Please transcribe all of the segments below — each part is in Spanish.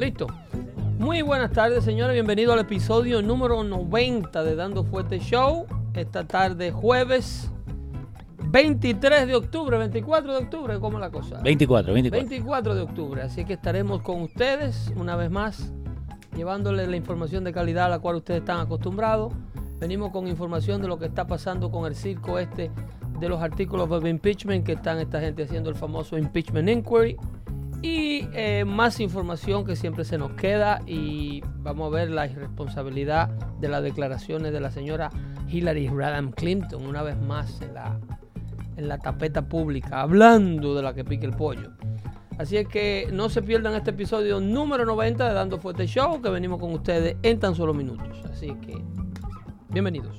Listo. Muy buenas tardes, señores. Bienvenido al episodio número 90 de Dando Fuerte Show. Esta tarde, jueves 23 de octubre, 24 de octubre, ¿cómo es la cosa? 24, 24. 24 de octubre. Así que estaremos con ustedes una vez más, llevándoles la información de calidad a la cual ustedes están acostumbrados. Venimos con información de lo que está pasando con el circo este de los artículos de impeachment que están esta gente haciendo el famoso impeachment inquiry. Y eh, más información que siempre se nos queda y vamos a ver la irresponsabilidad de las declaraciones de la señora Hillary Rodham Clinton una vez más en la, en la tapeta pública, hablando de la que pique el pollo. Así es que no se pierdan este episodio número 90 de Dando Fuerte Show que venimos con ustedes en tan solo minutos. Así que, bienvenidos.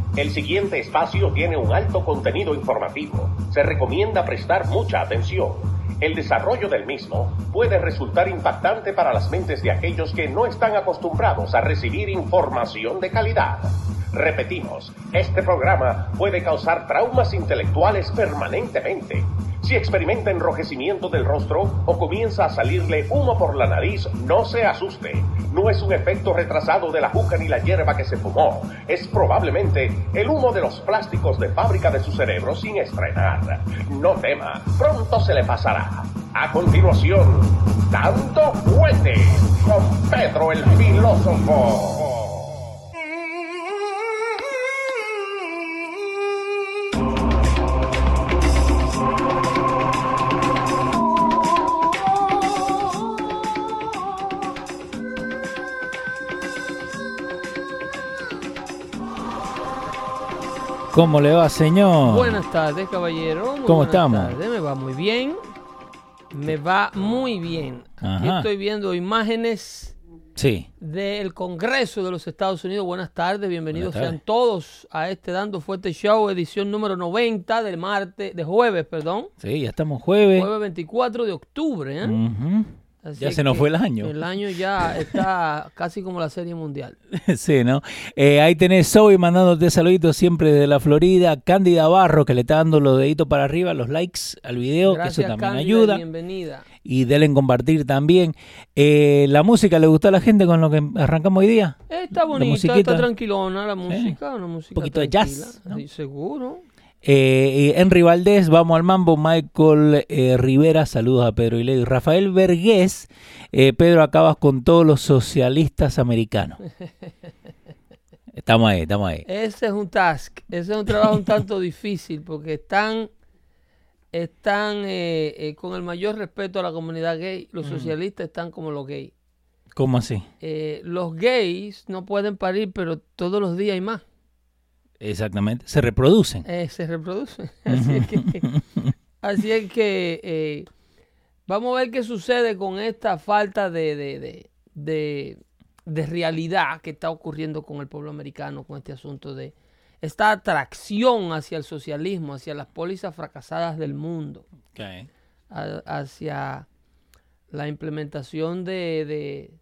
el siguiente espacio tiene un alto contenido informativo. Se recomienda prestar mucha atención. El desarrollo del mismo puede resultar impactante para las mentes de aquellos que no están acostumbrados a recibir información de calidad. Repetimos, este programa puede causar traumas intelectuales permanentemente. Si experimenta enrojecimiento del rostro o comienza a salirle humo por la nariz, no se asuste. No es un efecto retrasado de la juca ni la hierba que se fumó. Es probablemente el humo de los plásticos de fábrica de su cerebro sin estrenar. No tema, pronto se le pasará. A continuación, Dando Fuete con Pedro el Filósofo. ¿Cómo le va, señor? Buenas tardes, caballero. Muy ¿Cómo buenas estamos? tardes. Me va muy bien. Me va muy bien. Aquí estoy viendo imágenes Sí. del Congreso de los Estados Unidos. Buenas tardes, bienvenidos Buenas sean todos a este Dando Fuerte Show, edición número 90 del martes, de jueves, perdón. Sí, ya estamos jueves. Jueves 24 de octubre. ¿eh? Así Ya se nos fue el año. El año ya está casi como la Serie Mundial. Sí, ¿no? Eh, ahí tenés Zoe mandándote saluditos siempre de la Florida. Cándida Barro, que le está dando los deditos para arriba, los likes al video, que eso también Cándida, ayuda. Bienvenida. Y denle en compartir también. Eh, ¿La música le gustó a la gente con lo que arrancamos hoy día? Está bonita, está tranquilona la música, una música poquito de jazz, ¿no? Sí, seguro. Eh, Henry Valdés, vamos al mambo. Michael eh, Rivera, saludos a Pedro y Leo. Rafael Vergés, eh, Pedro, acabas con todos los socialistas americanos. Estamos ahí, estamos ahí. Ese es un task, ese es un trabajo un tanto difícil porque están, están eh, con el mayor respeto a la comunidad gay. Los socialistas están como los gays. ¿Cómo así? Los gays no pueden parir, pero todos los días hay más. Exactamente. Se reproducen. Eh, se reproducen. Así es que, así es que eh, vamos a ver qué sucede con esta falta de, de, de, de- de realidad que está ocurriendo con el pueblo americano, con este asunto de esta atracción hacia el socialismo, hacia las pólizas fracasadas del mundo, a- hacia la implementación de, de-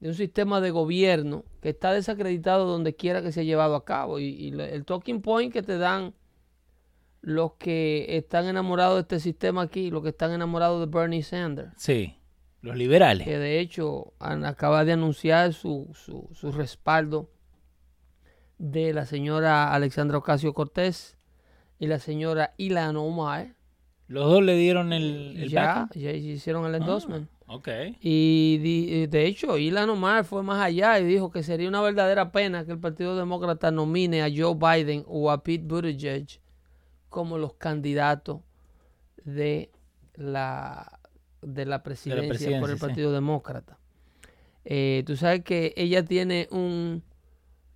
de un sistema de gobierno que está desacreditado donde quiera que se ha llevado a cabo. Y, el talking point que te dan los que están enamorados de este sistema aquí, los que están enamorados de Bernie Sanders, Sí. Los liberales. que de hecho han- acaba de anunciar su, su, su respaldo de la señora Alexandra Ocasio Cortés y la señora Ilan Omar. Los dos le dieron el, el Ya, ya hicieron el endorsement. Ok. Y de hecho, Ilan Omar fue más allá y dijo que sería una verdadera pena que el Partido Demócrata nomine a Joe Biden o a Pete Buttigieg como los candidatos de la, de la presidencia, por presidencia, el sí. Partido Demócrata. Eh, tú sabes que ella tiene un,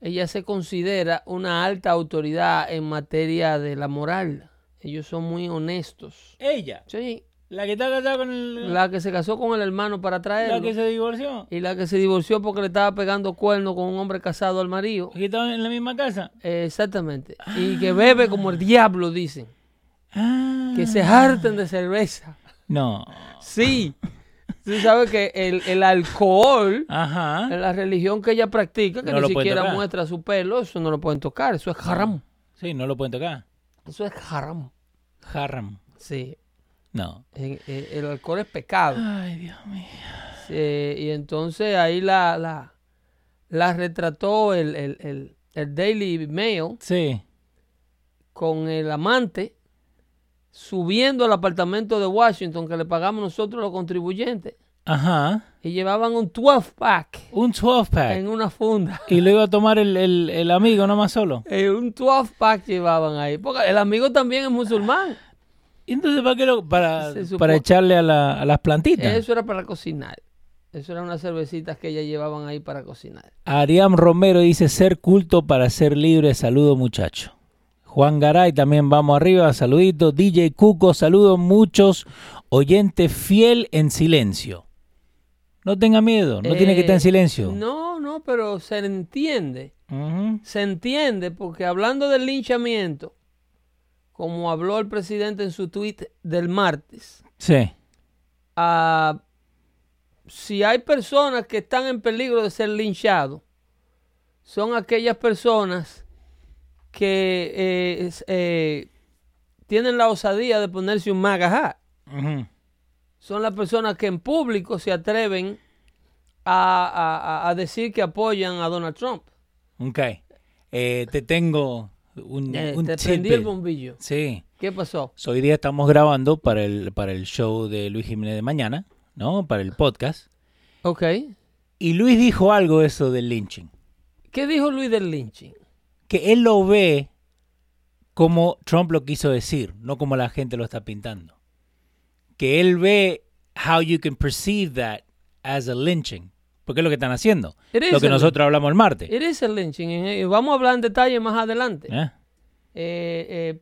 ella se considera una alta autoridad en materia de la moral. Ellos son muy honestos. Ella, Sí, La que está casada con el... La que se casó con el hermano para traerlo. la que se divorció. Y la que se divorció porque le estaba pegando cuernos con un hombre casado al marido. Que estaban en la misma casa. Eh, exactamente. Y que bebe como el diablo, dicen. Ah. Que se harten de cerveza. No. Sí. Tú sabes que el, el alcohol, Ajá. en la religión que ella practica, que No ni siquiera tocar. muestra su pelo, eso no lo pueden tocar. Eso es haram. Sí, no lo pueden tocar. Eso es haram. Haram. Sí. No. Eh, El alcohol es pecado. Ay, Dios mío. Y entonces ahí la, la, la retrató el, el, el, el Daily Mail Sí. con el amante subiendo al apartamento de Washington que le pagamos nosotros los contribuyentes Ajá. y llevaban un 12-pack Un 12-pack. en una funda. Y lo iba a tomar el, el, el amigo, no más solo. Eh, un 12-pack llevaban ahí. Porque el amigo también es musulmán. ¿Y entonces para qué lo...? Para, supone- para echarle a, la- a las plantitas. Eso era para cocinar. Eso eran unas cervecitas que ellas llevaban ahí para cocinar. Ariam Romero dice ser culto para ser libre. Saludo muchacho. Juan Garay también vamos arriba. Saludito. DJ Cuco, saludo muchos. Oyente fiel en silencio. No tenga miedo. No tiene que estar en Eh, silencio. No, no, pero se entiende. Se entiende porque hablando del linchamiento, como habló el presidente en su tweet del martes, Sí. ah, si hay personas que están en peligro de ser linchados, son aquellas personas que eh, eh, tienen la osadía de ponerse un MAGA hat. Ujú. Son las personas que en público se atreven a, a- a- a decir que apoyan a Donald Trump. Ok. Eh, te tengo un, Eh, un te prendí el bombillo. Sí. ¿Qué pasó? So, hoy día estamos grabando para el, para el show de Luis Jiménez de mañana, ¿no? Para el podcast. Ok. Y Luis dijo algo eso del lynching. ¿Qué dijo Luis del lynching? Que él lo ve como Trump lo quiso decir, no como la gente lo está pintando. Que él ve how you can perceive that as a lynching. Porque es lo que están haciendo. Lo que nosotros hablamos el martes. It is a lynching. Eh, Vamos a hablar en detalle más adelante. ¿Eh? eh, eh,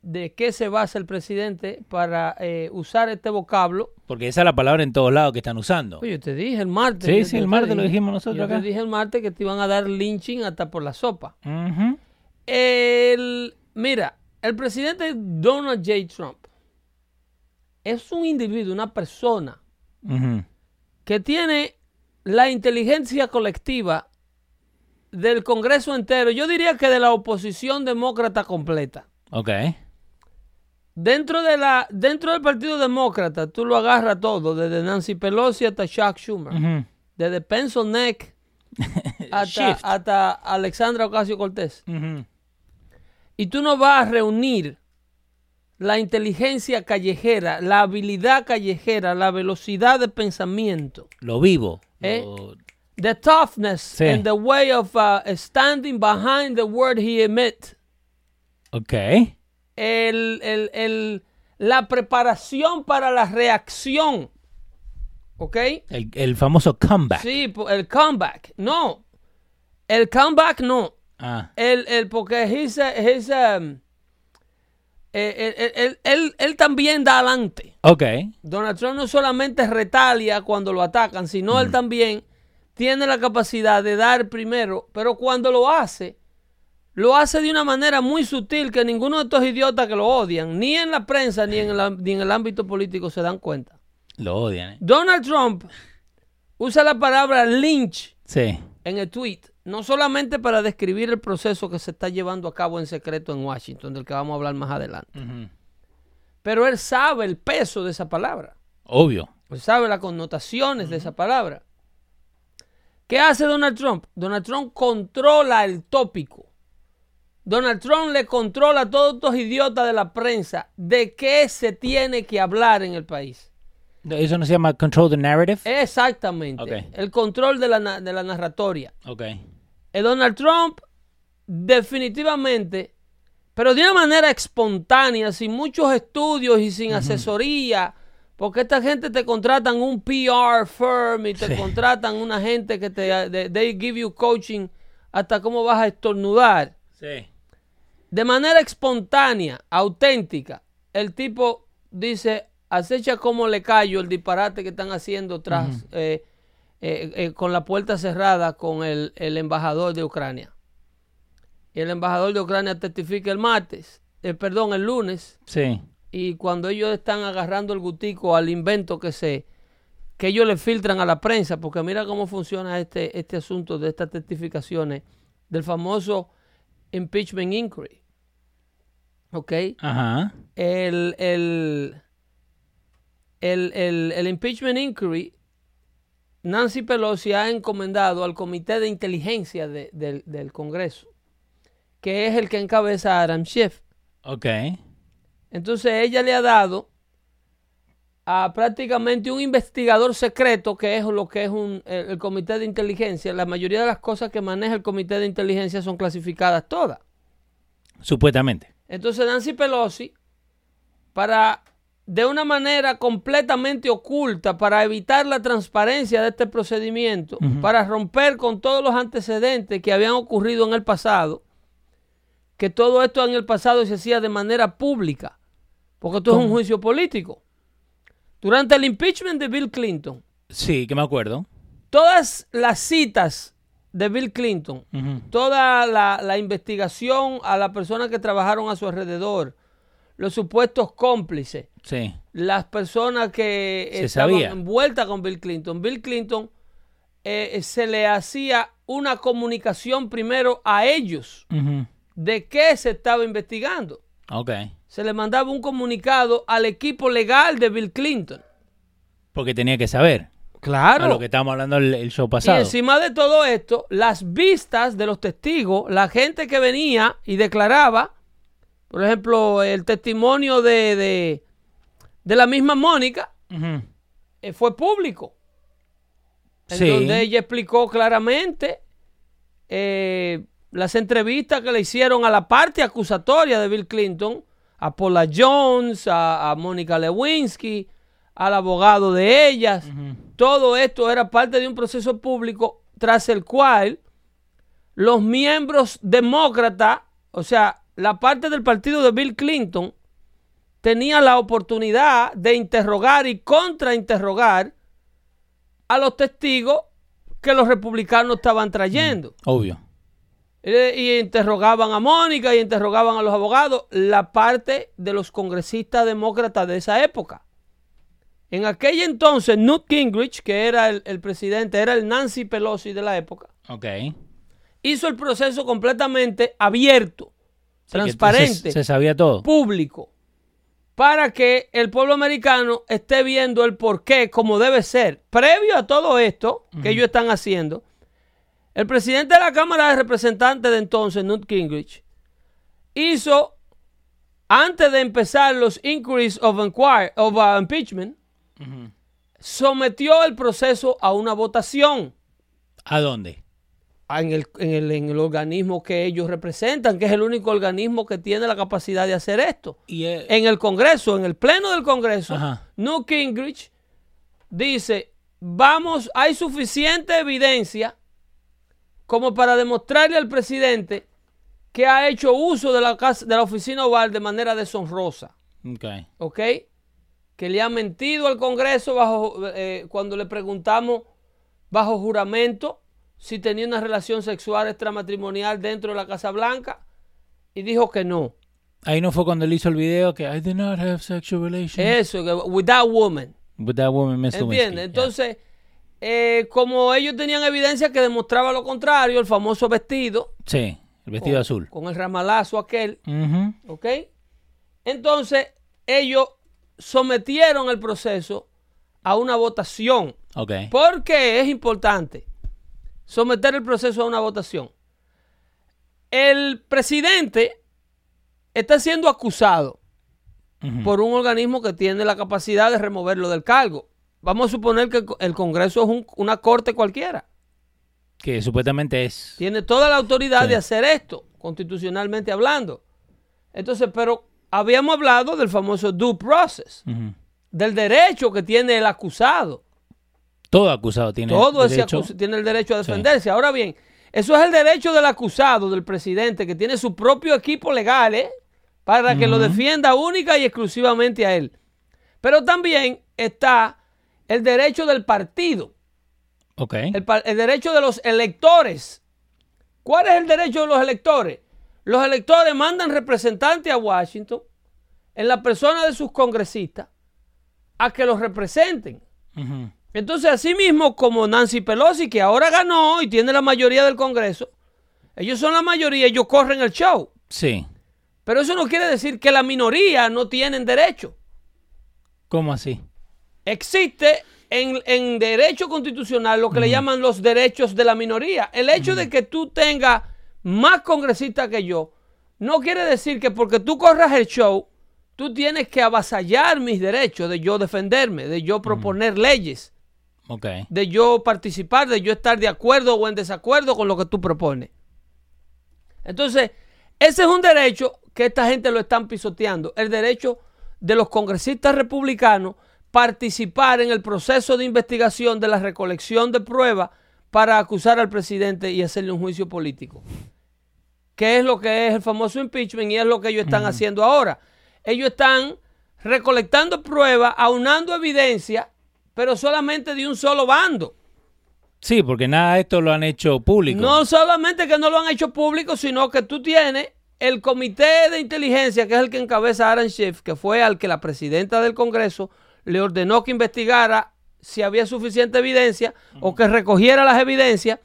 de qué se basa el presidente para eh, usar este vocablo. Porque esa es la palabra en todos lados que están usando. Oye, yo te dije el martes. Sí, sí, el te martes lo dijimos nosotros yo acá. te dije el martes que te iban a dar lynching hasta por la sopa. El, mira, el presidente Donald J. Trump es un individuo, una persona que tiene la inteligencia colectiva del Congreso entero. Yo diría que de la oposición demócrata completa. Ok. Dentro, de la, dentro del Partido Demócrata, tú lo agarras todo, desde Nancy Pelosi hasta Chuck Schumer, desde Pencil Neck hasta, hasta Alexandra Ocasio Cortés. Y tú no vas a reunir la inteligencia callejera, la habilidad callejera, la velocidad de pensamiento, Lo vivo. ¿Eh? The toughness Sí. and the way of uh, standing behind the word he emit, Ok. el, el- el- la preparación para la reacción, ¿ok? El, el famoso comeback. Sí, el comeback, no, el comeback no, Ah. el, el porque he's a- he's a- eh, él, él- él- también da adelante. Ok. Donald Trump no solamente retalia cuando lo atacan, sino él también tiene la capacidad de dar primero, pero cuando lo hace, lo hace de una manera muy sutil que ninguno de estos idiotas que lo odian, ni en la prensa ni en el, am- ni en el ámbito político se dan cuenta. Lo odian, ¿eh? Donald Trump usa la palabra lynch Sí. en el tweet, no solamente para describir el proceso que se está llevando a cabo en secreto en Washington, del que vamos a hablar más adelante, pero él sabe el peso de esa palabra. Obvio. Pues sabe las connotaciones de esa palabra. ¿Qué hace Donald Trump? Donald Trump controla el tópico. Donald Trump le controla a todos estos idiotas de la prensa de qué se tiene que hablar en el país. Eso no se llama control the narrative. Exactamente. El control de la, de la narratoria. Ok. Donald Trump definitivamente, pero de una manera espontánea, sin muchos estudios y sin asesoría, porque esta gente te contratan un PR firm y te Sí. contratan una gente que te they give you coaching hasta cómo vas a estornudar. Sí. De manera espontánea, auténtica, el tipo dice, acecha como le callo el disparate que están haciendo tras eh, eh, eh, con la puerta cerrada con el, el embajador de Ucrania. Y el embajador de Ucrania testifica el martes, eh, perdón, el lunes, Sí. y cuando ellos están agarrando el gutico al invento que se que ellos le filtran a la prensa, porque mira cómo funciona este, este asunto de estas testificaciones del famoso impeachment inquiry. ¿Ok? Ajá. El, el, el, el- el impeachment inquiry, Nancy Pelosi ha encomendado al Comité de Inteligencia de- del, del Congreso, que es el que encabeza a Adam Schiff. Ok. Entonces ella le ha dado a prácticamente un investigador secreto, que es lo que es un, el, el comité de inteligencia. La mayoría de las cosas que maneja el comité de inteligencia son clasificadas todas. Supuestamente. Entonces Nancy Pelosi, para de una manera completamente oculta, para evitar la transparencia de este procedimiento, para romper con todos los antecedentes que habían ocurrido en el pasado, que todo esto en el pasado se hacía de manera pública, porque esto es un juicio político. Durante el impeachment de Bill Clinton, Sí, que me acuerdo. todas las citas de Bill Clinton, toda la, la investigación a las personas que trabajaron a su alrededor, los supuestos cómplices, Sí. las personas que Se estaban sabía. envueltas con Bill Clinton. Bill Clinton eh, se le hacía una comunicación primero a ellos de qué se estaba investigando. Ok. Se le mandaba un comunicado al equipo legal de Bill Clinton. Porque tenía que saber. Claro. A lo que estábamos hablando el, el show Y pasado. encima de todo esto, las vistas de los testigos, la gente que venía y declaraba, por ejemplo, el testimonio de, de, de la misma Mónica, eh, fue público. En Sí. donde ella explicó claramente eh, las entrevistas que le hicieron a la parte acusatoria de Bill Clinton, a Paula Jones, a, a Mónica Lewinsky, al abogado de ellas. Todo esto era parte de un proceso público tras el cual los miembros demócratas, o sea, la parte del partido de Bill Clinton, tenía la oportunidad de interrogar y contrainterrogar a los testigos que los republicanos estaban trayendo. Obvio. Eh, Y interrogaban a Mónica y interrogaban a los abogados, la parte de los congresistas demócratas de esa época. En aquel entonces, Newt Gingrich, que era el, el presidente, era el Nancy Pelosi de la época, Ok. hizo el proceso completamente abierto, transparente, Se, se sabía todo. público, para que el pueblo americano esté viendo el porqué como debe ser. Previo a todo esto que ellos están haciendo, el presidente de la Cámara de Representantes de entonces, Newt Gingrich, hizo, antes de empezar los inquiries of, inquir- of uh, impeachment, sometió el proceso a una votación ¿A dónde? En el, en, el, en el organismo que ellos representan, que es el único organismo que tiene la capacidad de hacer esto. Y, En el Congreso, en el Pleno del Congreso, Ajá. Newt Gingrich dice, vamos, hay suficiente evidencia como para demostrarle al presidente que ha hecho uso de la, casa, de la oficina oval de manera deshonrosa. ok. ¿ok? Que le ha mentido al Congreso bajo, eh, cuando le preguntamos bajo juramento si tenía una relación sexual extramatrimonial dentro de la Casa Blanca y dijo que no. Ahí no fue cuando él hizo el video que I did not have sexual relations Eso, with that woman. with that woman, Miss. ¿Entiendes? Entonces, eh, como ellos tenían evidencia que demostraba lo contrario, el famoso vestido. Sí, el vestido con, azul. con el ramalazo aquel, Ujú. ¿ok? Entonces, ellos sometieron el proceso a una votación. Ok. ¿Por qué es importante someter el proceso a una votación? El presidente está siendo acusado por un organismo que tiene la capacidad de removerlo del cargo. Vamos a suponer que el co- el Congreso es un- una corte cualquiera. Que supuestamente es. Tiene toda la autoridad Sí. de hacer esto, constitucionalmente hablando. Entonces, pero habíamos hablado del famoso due process, del derecho que tiene el acusado. Todo acusado tiene Todo ese derecho. acus- tiene el derecho a defenderse. Ahora bien, eso es el derecho del acusado, del presidente, que tiene su propio equipo legal, ¿eh? Para que lo defienda única y exclusivamente a él. Pero también está el derecho del partido, Ok. el, el derecho de los electores. ¿Cuál es el derecho de los electores? Los electores mandan representantes a Washington en la persona de sus congresistas a que los representen. Entonces, así mismo como Nancy Pelosi, que ahora ganó y tiene la mayoría del Congreso, ellos son la mayoría, ellos corren el show. Sí. Pero eso no quiere decir que la minoría no tienen derecho. ¿Cómo así? Existe en, en derecho constitucional lo que le llaman los derechos de la minoría. El hecho de que tú tengas más congresistas que yo, no quiere decir que porque tú corras el show, tú tienes que avasallar mis derechos de yo defenderme, de yo proponer leyes. Ok. de yo participar, de yo estar de acuerdo o en desacuerdo con lo que tú propones. Entonces, ese es un derecho que esta gente lo están pisoteando, el derecho de los congresistas republicanos participar en el proceso de investigación de la recolección de pruebas para acusar al presidente y hacerle un juicio político. Que es lo que es el famoso impeachment y es lo que ellos están haciendo ahora. Ellos están recolectando pruebas, aunando evidencia, pero solamente de un solo bando. Sí, porque nada de esto lo han hecho público. No solamente que no lo han hecho público, sino que tú tienes el comité de inteligencia, que es el que encabeza Aaron Schiff, que fue al que la presidenta del Congreso le ordenó que investigara si había suficiente evidencia o que recogiera las evidencias,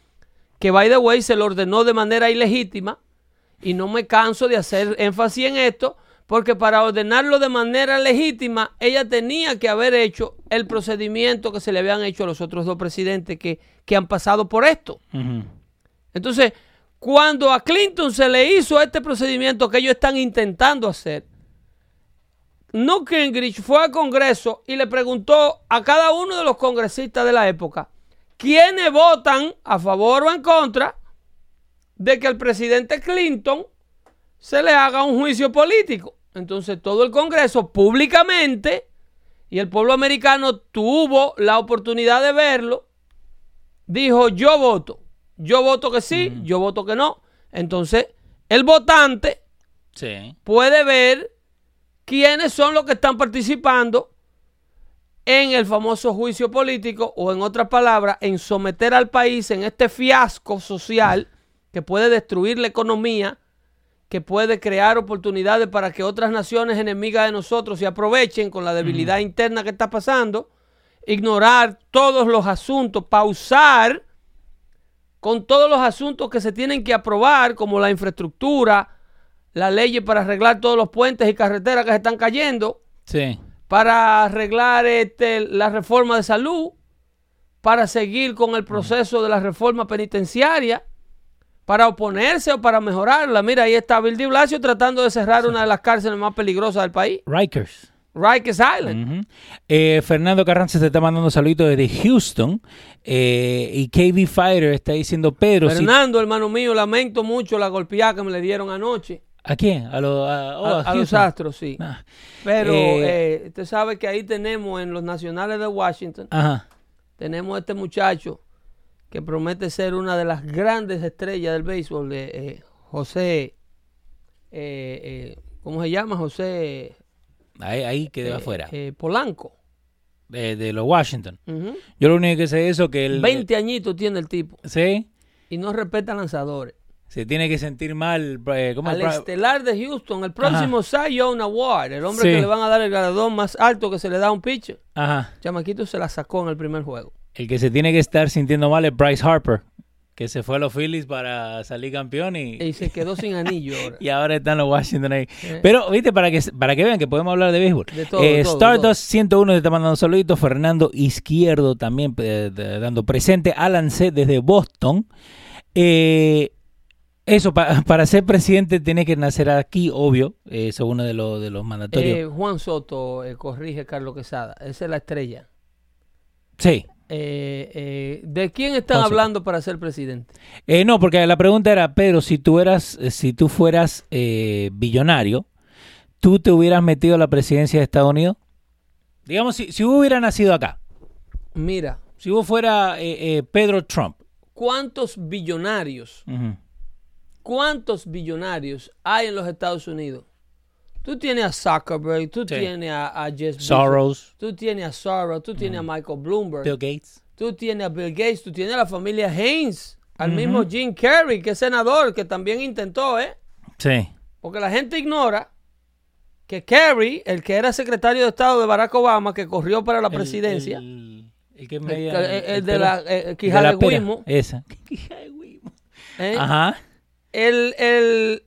que by the way se lo ordenó de manera ilegítima. Y no me canso de hacer énfasis en esto, porque para ordenarlo de manera legítima, ella tenía que haber hecho el procedimiento que se le habían hecho a los otros dos presidentes que, que han pasado por esto. Entonces, cuando a Clinton se le hizo este procedimiento que ellos están intentando hacer, Newt Gingrich fue al Congreso y le preguntó a cada uno de los congresistas de la época quiénes votan a favor o en contra de que el presidente Clinton se le haga un juicio político. Entonces todo el Congreso públicamente y el pueblo americano tuvo la oportunidad de verlo, dijo yo voto, yo voto que sí, yo voto que no. Entonces el votante Sí. puede ver quiénes son los que están participando en el famoso juicio político o en otras palabras, en someter al país en este fiasco social que puede destruir la economía, que puede crear oportunidades para que otras naciones enemigas de nosotros se aprovechen con la debilidad interna que está pasando, ignorar todos los asuntos, pausar con todos los asuntos que se tienen que aprobar, como la infraestructura, las leyes para arreglar todos los puentes y carreteras que se están cayendo, Sí. para arreglar este, la reforma de salud, para seguir con el proceso de la reforma penitenciaria, para oponerse o para mejorarla. Mira, ahí está Bill de Blasio tratando de cerrar una de las cárceles más peligrosas del país, Rikers. Rikers Island. Eh, Fernando Carranza se está mandando saluditos desde Houston. eh, y KB Fighter está diciendo, Pedro, si- Fernando, hermano mío, lamento mucho la golpeada que me le dieron anoche. ¿a quién? A, lo- a- oh, a, a a los astros, sí. Ah. Pero Eh, eh, usted sabe que ahí tenemos en los nacionales de Washington, Ajá. tenemos a este muchacho que promete ser una de las grandes estrellas del béisbol, de eh, José, eh, eh, ¿cómo se llama? José Ahí, ahí quedó eh, afuera. eh, Polanco. de, de los Washington. Yo lo único que sé es eso, que el... 20 añitos tiene el tipo Sí. y no respeta lanzadores. Se tiene que sentir mal. eh, ¿Cómo? Al estelar de Houston, el próximo Cy Young Award, el hombre Sí. que le van a dar el galardón más alto que se le da a un pitcher. Ajá. Chamaquito se la sacó en el primer juego. El que se tiene que estar sintiendo mal es Bryce Harper, que se fue a los Phillies para salir campeón y, Y se quedó sin anillo ahora. y ahora están los Washington ahí. Pero, viste, para que para que vean que podemos hablar de béisbol. De todo, Eh, todo, Stardust 101 te está mandando saluditos. Fernando Izquierdo también eh, dando presente. Alan C. desde Boston. Eh, eso, pa- para ser presidente tiene que nacer aquí, obvio. Eso es uno de los, de los mandatorios. Eh, Juan Soto corrige Carlos Quesada. Esa es la estrella. sí. Eh, eh, ¿De quién están hablando para ser presidente? Eh, no, porque la pregunta era, Pedro, si tú eras, eh, si tú fueras eh, billonario, ¿tú te hubieras metido a la presidencia de Estados Unidos? Digamos, si, si hubiera nacido acá, Mira, si vos fuera Pedro Trump, ¿cuántos billonarios, cuántos billonarios hay en los Estados Unidos? Tú tienes a Zuckerberg, tú Sí. tienes a, a Jeff Bezos, Soros, tú tienes a Soros, tú tienes a Michael Bloomberg, Bill Gates. tú tienes a Bill Gates, tú tienes a la familia Haynes, al mismo Jim Carrey, que es senador, que también intentó, ¿eh? Sí. Porque la gente ignora que Kerry, el que era secretario de Estado de Barack Obama, que corrió para la presidencia, El, el que el, de la eh, de la de Wimo, Esa. Quijada de. ¿eh? Ajá. el, el-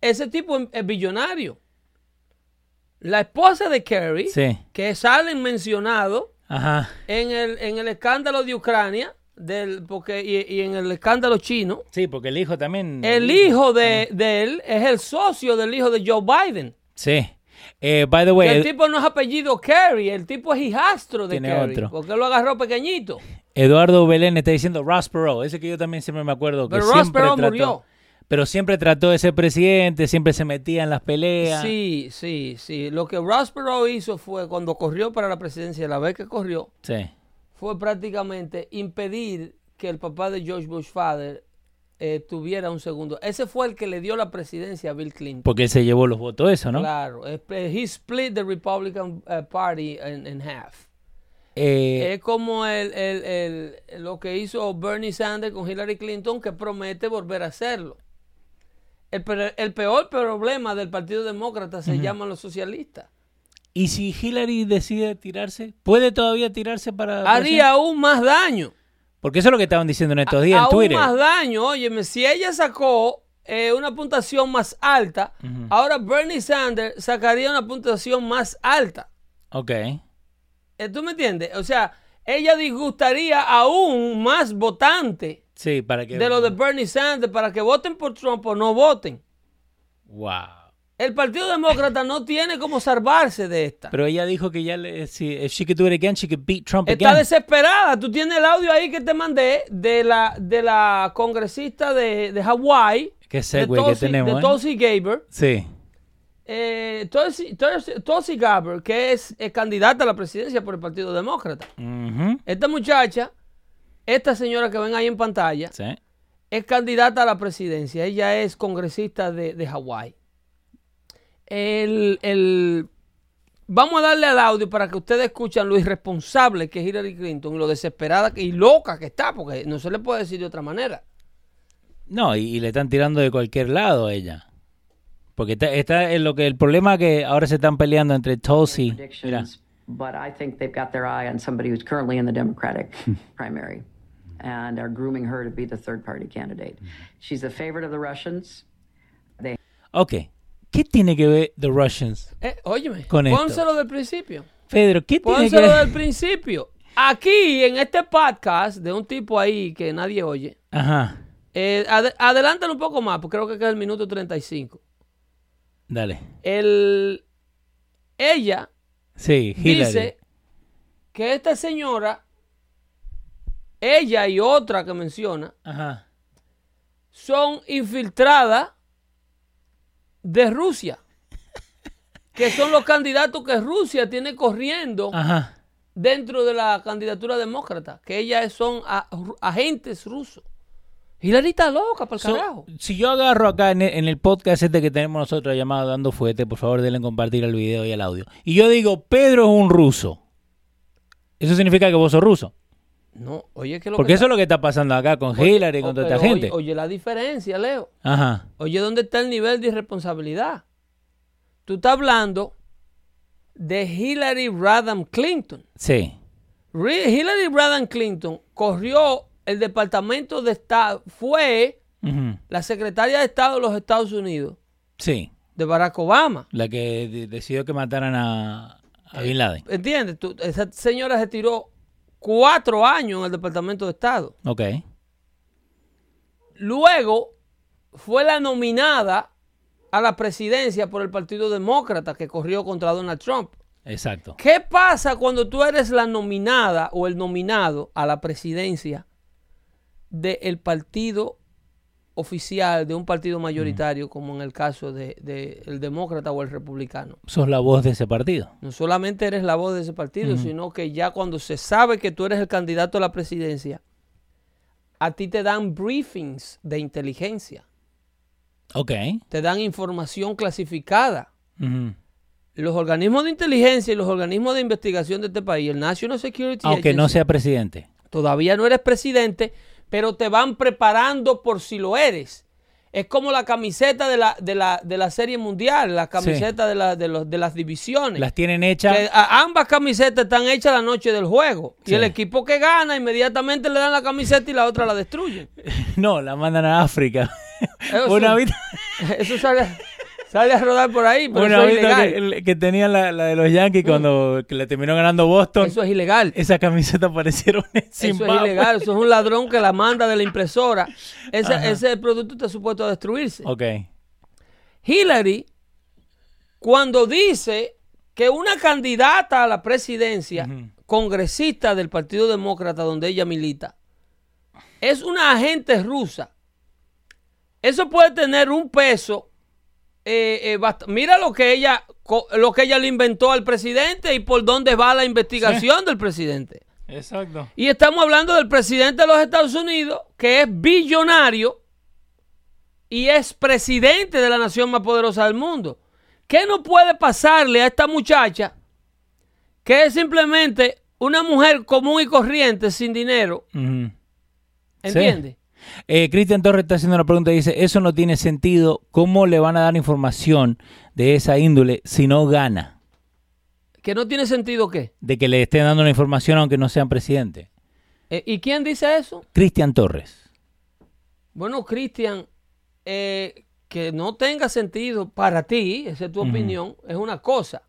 ese tipo es billonario. La esposa de Kerry, Sí. que salen mencionados Ajá. en el, en el escándalo de Ucrania, del, porque, y, y en el escándalo chino, Sí, porque el hijo también. el hijo de, de él es el socio del hijo de Joe Biden. Sí. Eh, by the way, el tipo no es apellido Kerry, el tipo es hijastro de Tiene Kerry. otro. Porque lo agarró pequeñito. Eduardo Belén está diciendo Ross Perot, ese que yo también siempre me acuerdo. Que Pero Ross Perot trató- murió. Pero siempre trató de ser presidente, siempre se metía en las peleas. Sí, sí, sí. Lo que Ross Perot hizo fue cuando corrió para la presidencia, la vez que corrió, Sí. fue prácticamente impedir que el papá de George Bush Father eh, tuviera un segundo. Ese fue el que le dio la presidencia a Bill Clinton. Porque él se llevó los votos, eso, ¿no? Claro. eh, He split the Republican eh, Party in, in half. Eh, Es como el, el- el- lo que hizo Bernie Sanders con Hillary Clinton, que promete volver a hacerlo. El, pe- el peor problema del Partido Demócrata se llaman los socialistas. ¿Y si Hillary decide tirarse? ¿Puede todavía tirarse para.? Haría aún más daño. Porque eso es lo que estaban diciendo en estos días en aún Twitter. más daño. Óyeme, si ella sacó eh, una puntuación más alta, ahora Bernie Sanders sacaría una puntuación más alta. Ok. Eh, ¿Tú me entiendes? O sea, ella disgustaría aún más votantes Sí, para que. de lo de Bernie Sanders para que voten por Trump o no voten. Wow. El Partido Demócrata no tiene cómo salvarse de esta. Pero ella dijo que ya le. Si if she could do it again, she could beat Trump Está again. desesperada. Tú tienes el audio ahí que te mandé de la, de la congresista de, de Hawái. Qué de segue que Tulsi- tenemos, De ¿eh? Tulsi Gabbard. Sí. Eh, Tulsi, Tulsi- Tulsi Gabbard, que es eh, candidata a la presidencia por el Partido Demócrata. Esta muchacha, esta señora que ven ahí en pantalla, Sí. es candidata a la presidencia. Ella es congresista de, de Hawái. El, el- Vamos a darle al audio para que ustedes escuchen lo irresponsable que es Hillary Clinton y lo desesperada que- y loca que está, porque no se le puede decir de otra manera. No, y, y le están tirando de cualquier lado a ella. Porque está, está en lo que el problema que ahora se están peleando entre Tulsi. Mira, but I think they've got their eye on somebody who's currently in the Democratic primary and are grooming her to be the third party candidate. She's the favorite of the Russians. They ok. ¿Qué tiene que ver The Russians? Eh, óyeme, Con esto. pónselo del principio. Pedro, ¿qué tiene que Pónselo ver? del principio. Aquí, en este podcast de un tipo ahí que nadie oye, Ajá. eh, ade- adelántalo un poco más, porque creo que es el minuto 35. Dale. El, ella Sí, Hillary. dice que esta señora, ella y otra que menciona, Ajá. son infiltradas de Rusia. Que son los candidatos que Rusia tiene corriendo Ajá. dentro de la candidatura demócrata. Que ellas son a- agentes rusos. Hillary está loca, para el So, carajo. si yo agarro acá en el, en el podcast este que tenemos nosotros llamado Dando Fuete, por favor denle compartir el video y el audio. Y yo digo, Pedro es un ruso. Eso significa que vos sos ruso. No, oye, que lo Porque que eso es lo que está pasando acá con Hillary y con Oh, toda esta gente. Oye, la diferencia, Leo. Ajá. Oye, ¿dónde está el nivel de irresponsabilidad? Tú estás hablando de Hillary Rodham Clinton. Sí. Hillary Rodham Clinton corrió el Departamento de Estado, fue la secretaria de Estado de los Estados Unidos Sí. de Barack Obama. La que de- decidió que mataran a, a Bin Laden. ¿Entiendes? Tú- esa señora se tiró cuatro años en el Departamento de Estado. Ok. Luego fue la nominada a la presidencia por el Partido Demócrata que corrió contra Donald Trump. Exacto. ¿Qué pasa cuando tú eres la nominada o el nominado a la presidencia del partido oficial, de un partido mayoritario, como en el caso del de, el demócrata o el republicano? Sos la voz de ese partido. No solamente eres la voz de ese partido, sino que ya cuando se sabe que tú eres el candidato a la presidencia, a ti te dan briefings de inteligencia, Ok. te dan información clasificada los organismos de inteligencia y los organismos de investigación de este país, el National Security Aunque no sea presidente. todavía no eres presidente, pero te van preparando por si lo eres. Es como la camiseta de la, de la, de la serie mundial, la camiseta de, la- de, los, de las divisiones. Las tienen hechas. Que, a- ambas camisetas están hechas la noche del juego. Sí. Y el equipo que gana inmediatamente le dan la camiseta y la otra la destruyen. No, la mandan a África. Eso- Una Eso sale, sale a rodar por ahí, pero una eso es ilegal. que, que tenía la, la de los Yankees cuando que le terminó ganando Boston. Eso es ilegal. Esa camiseta aparecieron en Eso es ilegal. Eso es un ladrón que la manda de la impresora. Ese, Ajá. ese producto está supuesto a destruirse. Ok. Hillary, cuando dice que una candidata a la presidencia, congresista del Partido Demócrata donde ella milita, es una agente rusa, eso puede tener un peso. Eh, eh, mira lo que ella lo que ella le inventó al presidente y por dónde va la investigación del presidente. Exacto. Y estamos hablando del presidente de los Estados Unidos, que es billonario y es presidente de la nación más poderosa del mundo. ¿Qué no puede pasarle a esta muchacha que es simplemente una mujer común y corriente sin dinero? Ujú. ¿Entiendes? Eh, Cristian Torres está haciendo una pregunta y dice, eso no tiene sentido. ¿Cómo le van a dar información de esa índole si no gana? Que no tiene sentido qué. De que le estén dando la información aunque no sean presidente. Eh, ¿Y quién dice eso? Cristian Torres. Bueno, Cristian, eh, que no tenga sentido para ti, esa es tu opinión, es una cosa.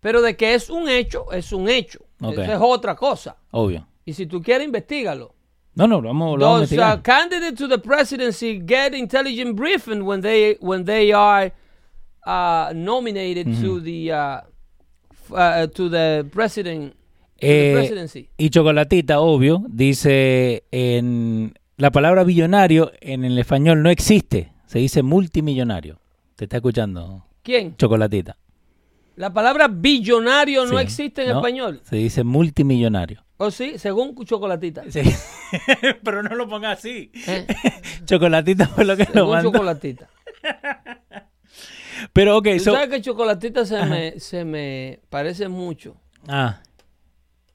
Pero de que es un hecho, es un hecho. Ok. Eso es otra cosa. Obvio. Y si tú quieres, investigalo. No, no, lo vamos, lo vamos a uh, candidates to the presidency get intelligent briefing when they when they are uh, nominated to the uh, uh, to the president the Eh, presidency? y Chocolatita, obvio, dice en la palabra billonario en el español no existe, se dice multimillonario. Te está escuchando, ¿Quién? Chocolatita. La palabra billonario no Sí, existe en ¿no? español. Se dice multimillonario. ¿O sí? Según Chocolatita. Sí. Pero no lo ponga así. ¿Eh? Chocolatita fue lo que lo Según mandó. Chocolatita. Pero ok, Tú so- sabes que Chocolatita se me, se me parece mucho ah,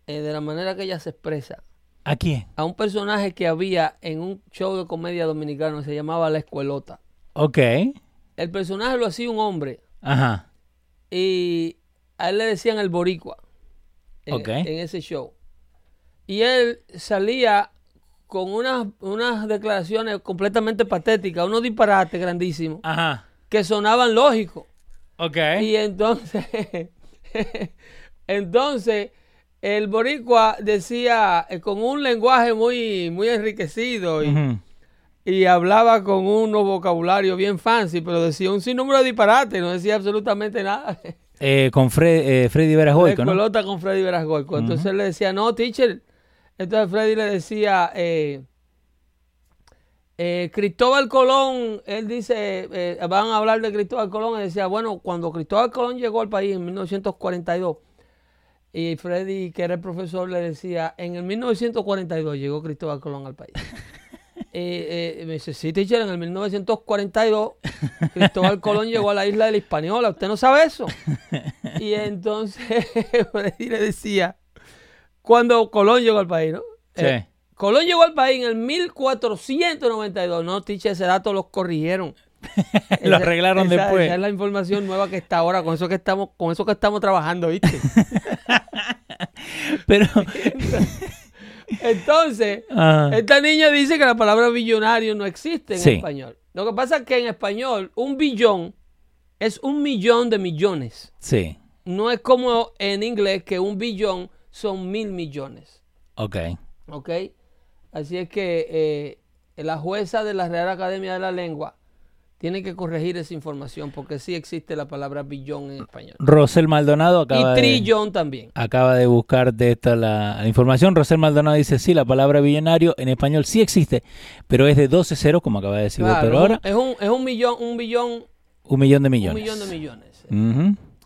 eh, de la manera que ella se expresa ¿a quién? a un personaje que había en un show de comedia dominicano que se llamaba La Escuelota. Ok, El personaje lo hacía un hombre ajá, y a él le decían el boricua en, ese show. Y él salía con unas, unas declaraciones completamente patéticas, unos disparates grandísimos ajá, que sonaban lógicos. Y entonces, entonces el boricua decía eh, con un lenguaje muy, muy enriquecido y. y hablaba con un vocabulario bien fancy, pero decía un sinnúmero de disparates, no decía absolutamente nada. Eh, con Fred, eh, Freddy Veras Goico, ¿no? con Freddy Verasgoico. Entonces él le decía, no, teacher. Entonces Freddy le decía, eh, eh, Cristóbal Colón, él dice, eh, van a hablar de Cristóbal Colón, y decía, bueno, cuando Cristóbal Colón llegó al país en 1942, y Freddy, que era el profesor, le decía, en el 1942 llegó Cristóbal Colón al país. Eh, eh, me dice, sí, teacher, en el 1942 Cristóbal Colón llegó a la isla de la Hispaniola. ¿Usted no sabe eso? Y entonces Freddy le decía, cuando Colón llegó al país, ¿no? Sí. Eh, Colón llegó al país en el 1492. No, teacher, ese dato los corrigieron. Lo arreglaron esa- después. Esa es la información nueva que está ahora, con eso que estamos, con eso que estamos trabajando, ¿viste? Pero, Entonces, ah, esta niña dice que la palabra billonario no existe en Sí. español. Lo que pasa es que en español un billón es un millón de millones. sí, No es como en inglés que un billón son mil millones. ok. ¿Ok? Así es que eh, la jueza de la Real Academia de la Lengua tiene que corregir esa información porque sí existe la palabra billón en español. Rosel Maldonado Y acaba de, trillón también. acaba de buscar de esta la, la información. Rosel Maldonado dice, sí, la palabra billonario en español sí existe, pero es de 12 ceros, como acaba de decir Claro, ahora es un, es un millón, un billón, un millón de un millones. millón de millones.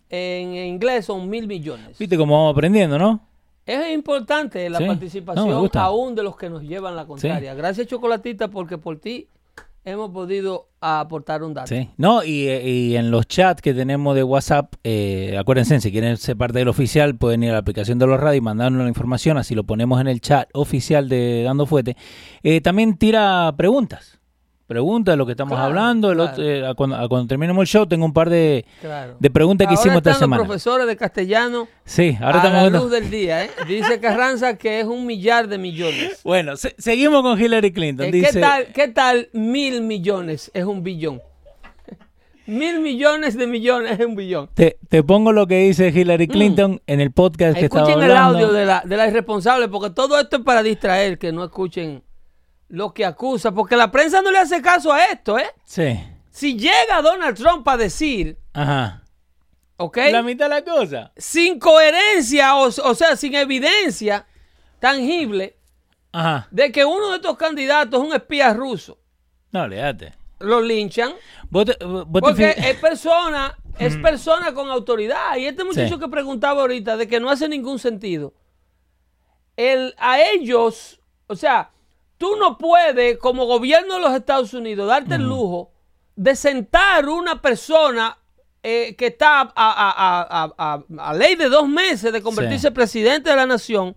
En inglés son mil millones. Viste cómo vamos aprendiendo, ¿no? Es importante la Sí, participación aún de los que nos llevan la contraria. Gracias, Chocolatita, porque por ti hemos podido aportar un dato. Sí. No, y, y en los chats que tenemos de WhatsApp, eh, acuérdense, si quieren ser parte del oficial, pueden ir a la aplicación de los radios y mandarnos la información, así lo ponemos en el chat oficial de Dando Fuete. Eh, también tira preguntas. Preguntas de lo que estamos Claro, hablando. El claro. otro- eh, a cuando, a cuando terminemos el show, tengo un par de, Claro. de preguntas que Ahora hicimos esta semana. los profesores de castellano Sí, ahora a estamos la viendo- luz del día, ¿eh? Dice Carranza que es un millar de millones. Bueno, se- seguimos con Hillary Clinton. Eh, Dice, ¿Qué tal, ¿Qué tal mil millones es un billón? mil millones de millones es un billón. Te, te pongo lo que dice Hillary Clinton en el podcast que estaba Mm. Escuchen el hablando. audio de la, de la irresponsable, porque todo esto es para distraer, que no escuchen lo que acusa, porque la prensa no le hace caso a esto, ¿eh? Sí. Si llega Donald Trump a decir, Ajá. ¿ok? La mitad de la cosa. Sin coherencia, o, o sea, sin evidencia tangible Ajá. de que uno de estos candidatos es un espía ruso, No, olvídate. lo linchan, porque es persona, es persona con autoridad. Y este muchacho Sí. que preguntaba ahorita de que no hace ningún sentido. El, a ellos, o sea, tú no puedes, como gobierno de los Estados Unidos, darte el lujo de sentar una persona eh, que está a, a- a- a- ley de dos meses de convertirse Sí. presidente de la nación,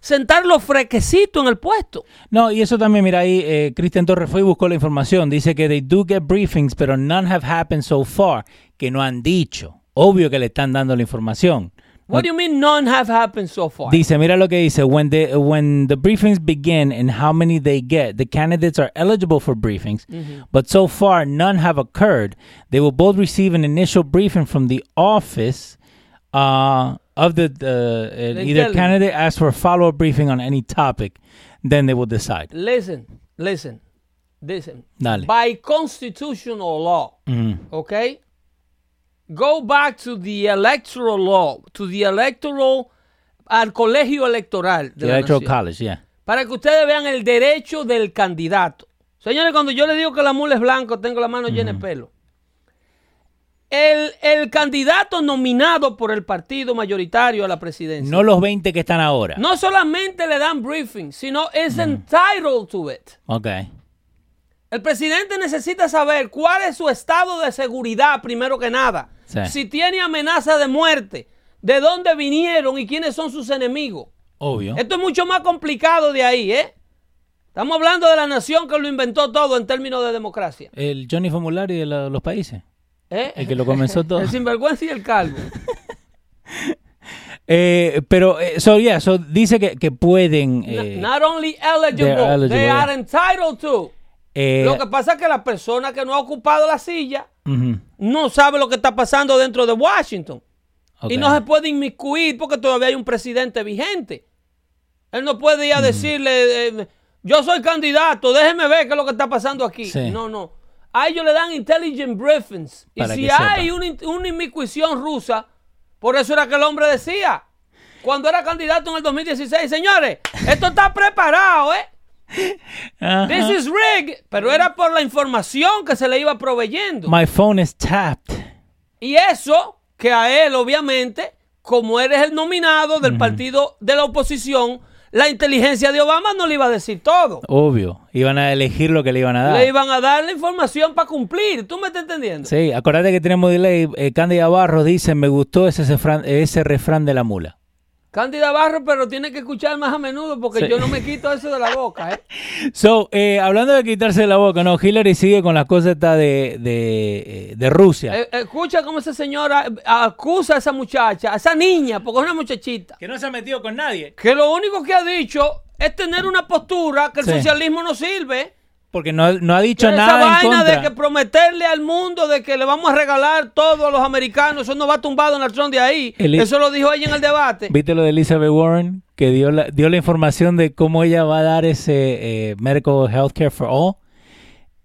sentarlo fresquecito en el puesto. No, y eso también, mira, ahí eh, Cristian Torres fue y buscó la información. Dice que they do get briefings, pero none have happened so far, que no han dicho. Obvio que le están dando la información. What do you mean none have happened so far? Dice, mira lo que dice, when the, when the briefings begin and how many they get, the candidates are eligible for briefings, but so far none have occurred. They will both receive an initial briefing from the office uh, of the, uh, uh, either candidate asks for a follow-up briefing on any topic, then they will decide. Listen, listen, listen. Dale. By constitutional law, Mhm. okay? Go back to the electoral law, to the electoral, al colegio electoral de The la Electoral nación, College, yeah. para que ustedes vean el derecho del candidato. Señores, cuando yo le digo que la mula es blanco, tengo la mano llena de pelo. El, el candidato nominado por el partido mayoritario a la presidencia No los 20 que están ahora. no solamente le dan briefing, sino es entitled to it. Ok. El presidente necesita saber cuál es su estado de seguridad, primero que nada. Sí. Si tiene amenaza de muerte, de dónde vinieron y quiénes son sus enemigos. Obvio. Esto es mucho más complicado de ahí, ¿eh? Estamos hablando de la nación que lo inventó todo en términos de democracia. El Johnny Formulari de la- los países. ¿eh? El que lo comenzó todo. el sinvergüenza y el calvo. Eh, pero, eh, so, yeah, so dice que, que pueden... eh, Not only eligible, eligible, they are entitled to. Eh, Lo que pasa es que la persona que no ha ocupado la silla no sabe lo que está pasando dentro de Washington. Y no se puede inmiscuir porque todavía hay un presidente vigente. Él no puede ir a decirle, eh, yo soy candidato, déjeme ver qué es lo que está pasando aquí. Sí. No, no. A ellos le dan intelligent briefings. Y si hay una, una inmiscuión rusa, por eso era que el hombre decía, cuando era candidato en el 2016, señores, esto está preparado, ¿eh? This is rigged. Pero era por la información que se le iba proveyendo. My phone is tapped. Y eso, que a él, obviamente, como eres el nominado del partido de la oposición, la inteligencia de Obama no le iba a decir todo. Obvio. Iban a elegir lo que le iban a dar. Le iban a dar la información para cumplir. ¿Tú me estás entendiendo? Sí, acordate que tenemos delay. Eh, Cándida Barros dice, me gustó ese, ese refrán de la mula. Cándida Barro, pero tiene que escuchar más a menudo porque Sí. yo no me quito eso de la boca, ¿eh? So, eh, hablando de quitarse de la boca, no, Hillary sigue con las cosas de, de, eh, de Rusia. Eh, Escucha cómo esa señora eh, acusa a esa muchacha, a esa niña, porque es una muchachita, que no se ha metido con nadie. que lo único que ha dicho es tener una postura que el Sí. socialismo no sirve. Porque no, no ha dicho Esa nada en vaina contra. de que prometerle al mundo de que le vamos a regalar todo a los americanos, eso no va tumbado en el Trump de ahí. Eso lo dijo ella en el debate. ¿Viste lo de Elizabeth Warren? Que dio la, dio la información de cómo ella va a dar ese eh, Medical Healthcare for All.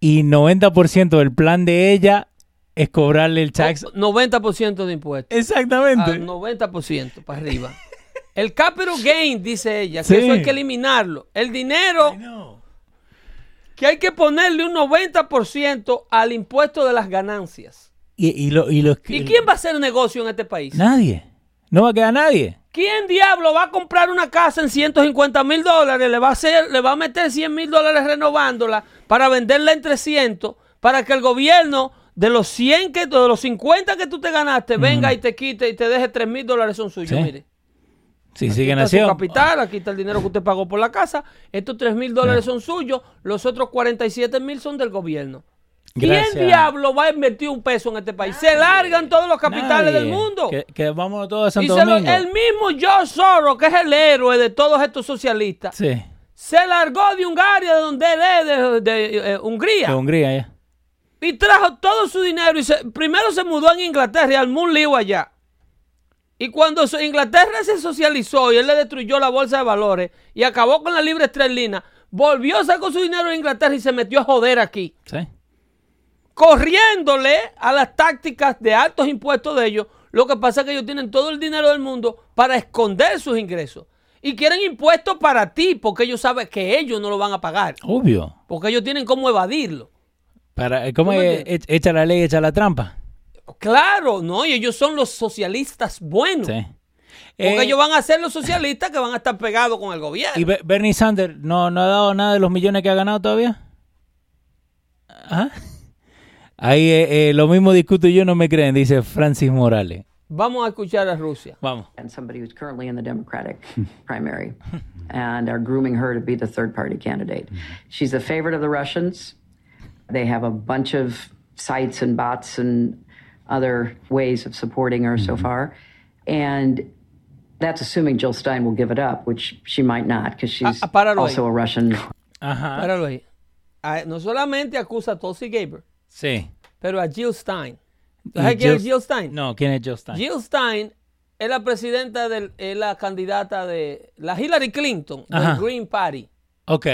Y 90% del plan de ella es cobrarle el tax. 90% de impuestos. Exactamente. Al 90% para arriba. El capital gain, dice ella, que Sí. eso hay que eliminarlo. El dinero que hay que ponerle un 90% al impuesto de las ganancias. Y, y, lo, y los- ¿Y quién va a hacer negocio en este país? Nadie. No va a quedar nadie. ¿Quién diablo va a comprar una casa en 150 mil dólares? Le va a hacer, le va a meter 100 mil dólares renovándola para venderla en 300 para que el gobierno de los 100 que, de los 50 que tú te ganaste venga y te quite y te deje 3 mil dólares son suyos. Sí. Mire. Si Aquí siguen está su capital, aquí está el dinero que usted pagó por la casa. Estos 3 mil dólares son suyos, los otros 47 mil son del gobierno. Gracias. ¿Quién diablo va a invertir un peso en este país? Se largan todos los capitales del mundo. Que, que vamos todos a Y Santo lo- Domingo. el mismo George Soros, que es el héroe de todos estos socialistas, Sí, se largó de Hungaria, de donde él es, de, de, eh, Hungría, de Hungría ya. y trajo todo su dinero. y se- Primero se mudó en Inglaterra y armó un lío allá. Y cuando Inglaterra se socializó y él le destruyó la bolsa de valores y acabó con la libre esterlina, volvió, sacó su dinero en Inglaterra y se metió a joder aquí Sí. corriéndole a las tácticas de altos impuestos de ellos. Lo que pasa es que ellos tienen todo el dinero del mundo para esconder sus ingresos. Y quieren impuestos para ti porque ellos saben que ellos no lo van a pagar. Obvio. Porque ellos tienen cómo evadirlo. Para, ¿Cómo ¿Cómo es? E- Echa la ley, echa la trampa. Claro, ¿no? Y ellos son los socialistas buenos. Sí. Porque Eh, ellos van a ser los socialistas que van a estar pegados con el ¿Y gobierno. Be- Bernie Sanders no, no ha dado nada de los millones que ha ganado todavía? Ajá. Ahí eh, eh, lo mismo discuto yo, no me creen, dice Francis Morales. Vamos a escuchar a Rusia. Vamos. and somebody who's currently in the Democratic primary and are grooming her to be the third party candidate. She's a favorite of the Russians. They have a bunch of sites and bots and other ways of supporting her so far. And that's assuming Jill Stein will give it up, which she might not because she's Ah, páralo ahí. also a Russian Ajá. Páralo ahí. Ah, No solamente acusa a Tulsi Gabbard, Sí. pero a Jill Stein. ¿Sabes quién es Jill- Jill Stein? No, ¿quién es Jill Stein? Jill Stein es la presidenta del, es la candidata de la Hillary Clinton del Ajá. Green Party, Ok.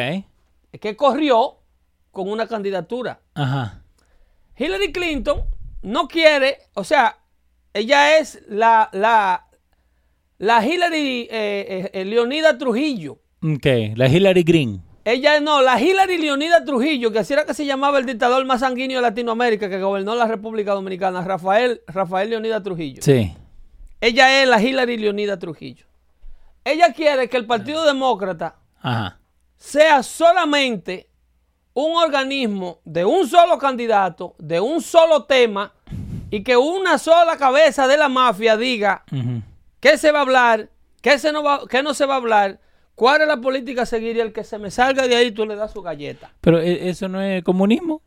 que corrió con una candidatura. Ajá. Hillary Clinton no quiere, o sea, ella es la, la, la Hillary eh, eh, eh, Leonida Trujillo. Ok. La Hillary Green. Ella no, la Hillary Leonida Trujillo, que así era que se llamaba el dictador más sanguíneo de Latinoamérica que gobernó la República Dominicana, Rafael, Rafael Leonida Trujillo. Sí. Ella es la Hillary Leonida Trujillo. Ella quiere que el Partido Demócrata Ajá. sea solamente un organismo de un solo candidato, de un solo tema, y que una sola cabeza de la mafia diga qué se va a hablar, qué, se no, va, qué no se va a hablar, cuál es la política a seguir y el que se me salga de ahí tú le das su galleta. Pero ¿e- eso no es comunismo.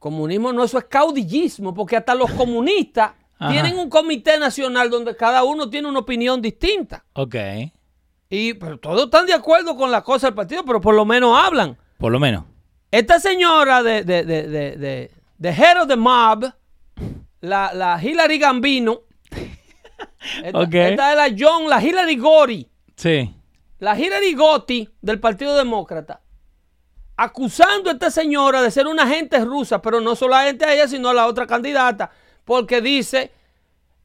Comunismo no, eso es caudillismo, porque hasta los comunistas tienen un comité nacional donde cada uno tiene una opinión distinta. Ok. Y pero todos están de acuerdo con la cosa del partido, pero por lo menos hablan. Por lo menos. Esta señora de, de, de, de, de, de Head of the Mob, la, la Hillary Gambino, esta, Ok. esta es la John, la Hillary Gori, Sí. la Hillary Gotti del Partido Demócrata, acusando a esta señora de ser una agente rusa, pero no solamente a ella, sino a la otra candidata, porque dice,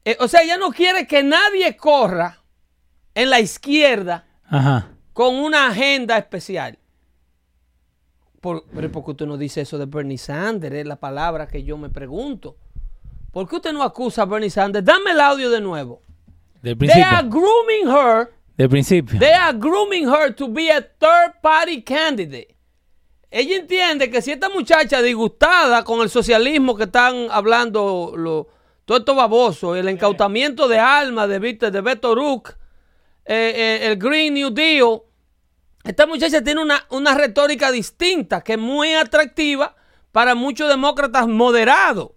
eh, o sea, ella no quiere que nadie corra en la izquierda Ajá. con una agenda especial. Por, pero ¿por qué usted no dice eso de Bernie Sanders? Es la palabra que yo me pregunto. ¿Por qué usted no acusa a Bernie Sanders? Dame el audio de nuevo. Del They are principio. grooming her. Del principio. They are grooming her to be a third party candidate. Ella entiende que si esta muchacha disgustada con el socialismo que están hablando lo, todo esto baboso, el incautamiento de armas de, de Beto Rook, eh, eh, el Green New Deal, esta muchacha tiene una, una retórica distinta que es muy atractiva para muchos demócratas moderados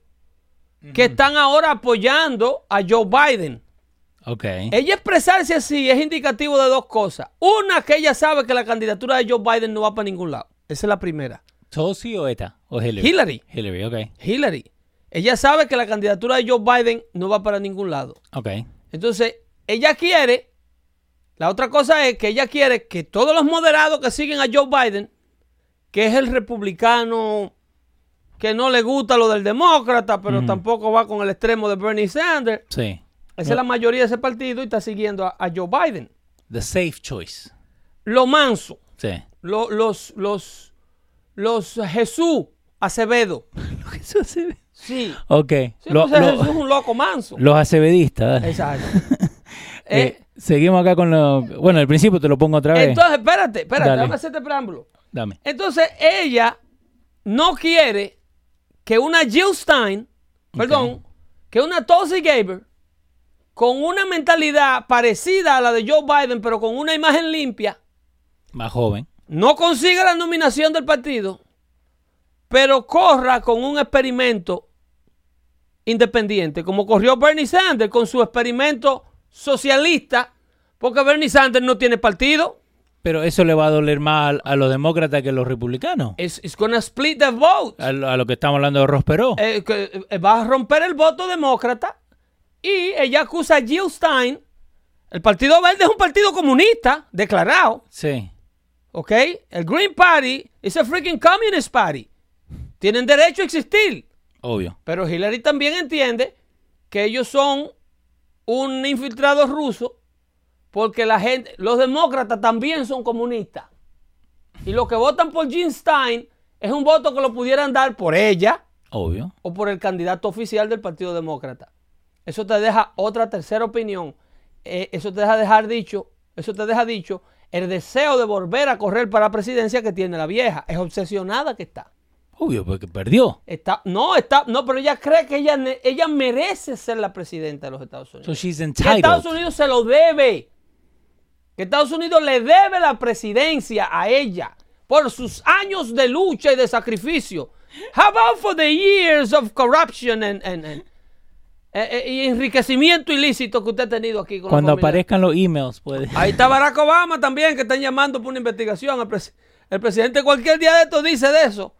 que están ahora apoyando a Joe Biden. Ok. Ella expresarse así es indicativo de dos cosas. Una, que ella sabe que la candidatura de Joe Biden no va para ningún lado. Esa es la primera. ¿Sosi o ETA? ¿O Hillary? Hillary. Hillary, ok. Hillary. Ella sabe que la candidatura de Joe Biden no va para ningún lado. Ok. Entonces, ella quiere, la otra cosa es que ella quiere que todos los moderados que siguen a Joe Biden, que es el republicano que no le gusta lo del demócrata, pero tampoco va con el extremo de Bernie Sanders, Sí. esa es la mayoría de ese partido y está siguiendo a, a Joe Biden. The safe choice. Lo manso. Sí. Lo- los, los, los Jesús Acevedo. Eso se ve. Sí. Ok. Sí, Lo- pues lo- Jesús es un loco manso. los acevedistas. Exacto. Eh, Eh, Seguimos acá con lo. Bueno, al principio te lo pongo otra vez. Entonces, espérate, espérate, Dale. déjame hacerte preámbulo. Dame. Entonces, ella no quiere que una Jill Stein, perdón, que una Tulsi Gabbard, con una mentalidad parecida a la de Joe Biden, pero con una imagen limpia, Más joven. no consiga la nominación del partido, pero corra con un experimento independiente, como corrió Bernie Sanders con su experimento socialista, porque Bernie Sanders no tiene partido. Pero eso le va a doler más a, a los demócratas que a los republicanos. It's, it's gonna split the vote. A, lo a lo que estamos hablando de Ross Perot. Eh, que, eh, va a romper el voto demócrata y ella acusa a Jill Stein. El Partido Verde es un partido comunista declarado, sí. ¿ok? El Green Party es a freaking communist party. Tienen derecho a existir. Obvio. Pero Hillary también entiende que ellos son un infiltrado ruso porque la gente, los demócratas también son comunistas. Y los que votan por Jean Stein es un voto que lo pudieran dar por ella Obvio. o por el candidato oficial del Partido Demócrata. Eso te deja otra tercera opinión. Eh, eso te deja dejar dicho, eso te deja dicho el deseo de volver a correr para la presidencia que tiene la vieja. Es obsesionada que está. Obvio, porque perdió. Está, no, está, no, pero ella cree que ella, ella merece ser la presidenta de los Estados Unidos. So she's que. Estados Unidos se lo debe. Que Estados Unidos le debe la presidencia a ella por sus años de lucha y de sacrificio. How about for the years of corruption and, and- and- eh, eh, y enriquecimiento ilícito que usted ha tenido aquí con Cuando aparezcan los emails, puede. Ahí está Barack Obama también, que están llamando por una investigación. El, pres- el presidente cualquier día de esto dice de eso.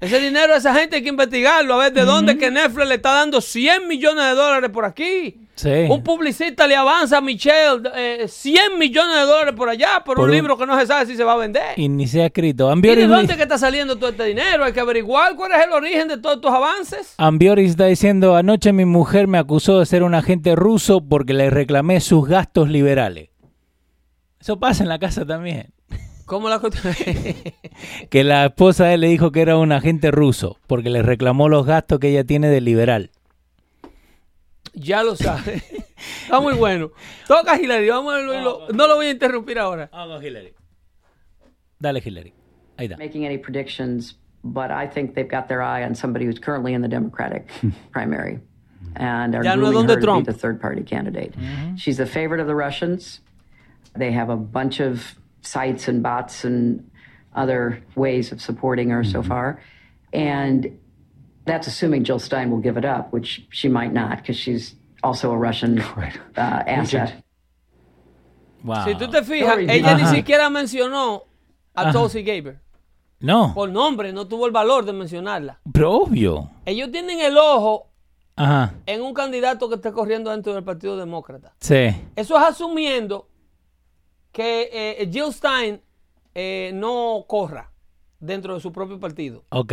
Ese dinero a esa gente hay que investigarlo, a ver de dónde que Netflix le está dando 100 millones de dólares por aquí. Sí. Un publicista le avanza a Michelle eh, 100 millones de dólares por allá por, Por un un- libro que no se sabe si se va a vender. Y ni se ha escrito. ¿Y de dónde que está saliendo todo este dinero? Hay que averiguar cuál es el origen de todos estos avances. Ambiori está diciendo, anoche mi mujer me acusó de ser un agente ruso porque le reclamé sus gastos liberales. Eso pasa en la casa también. ¿Cómo la? Que la esposa de él le dijo que era un agente ruso porque le reclamó los gastos que ella tiene de liberal. ya lo sabe. Está muy bueno. Toca Hillary. Vamos a. No lo voy a interrumpir ahora. Vamos, Hillary. Dale, Hillary. Ahí está. making any predictions, but I think they've got their eye on somebody who's currently in the Democratic primary and are Ya no to Trump. be the third party candidate. She's a favorite of the Russians. They have a bunch of sites and bots and other ways of supporting her so far. And that's assuming Jill Stein will give it up, which she might not because she's also a Russian uh, asset. Wow. Si tú te fijas, ella ni Ajá. siquiera mencionó a Ajá. Tulsi Gabbard. No, Por nombre, no tuvo el valor de mencionarla. pero obvio. Ellos tienen el ojo Ajá. en un candidato que está corriendo dentro del Partido Demócrata. Sí. Eso es asumiendo que eh, Jill Stein eh, no corra dentro de su propio partido. Ok.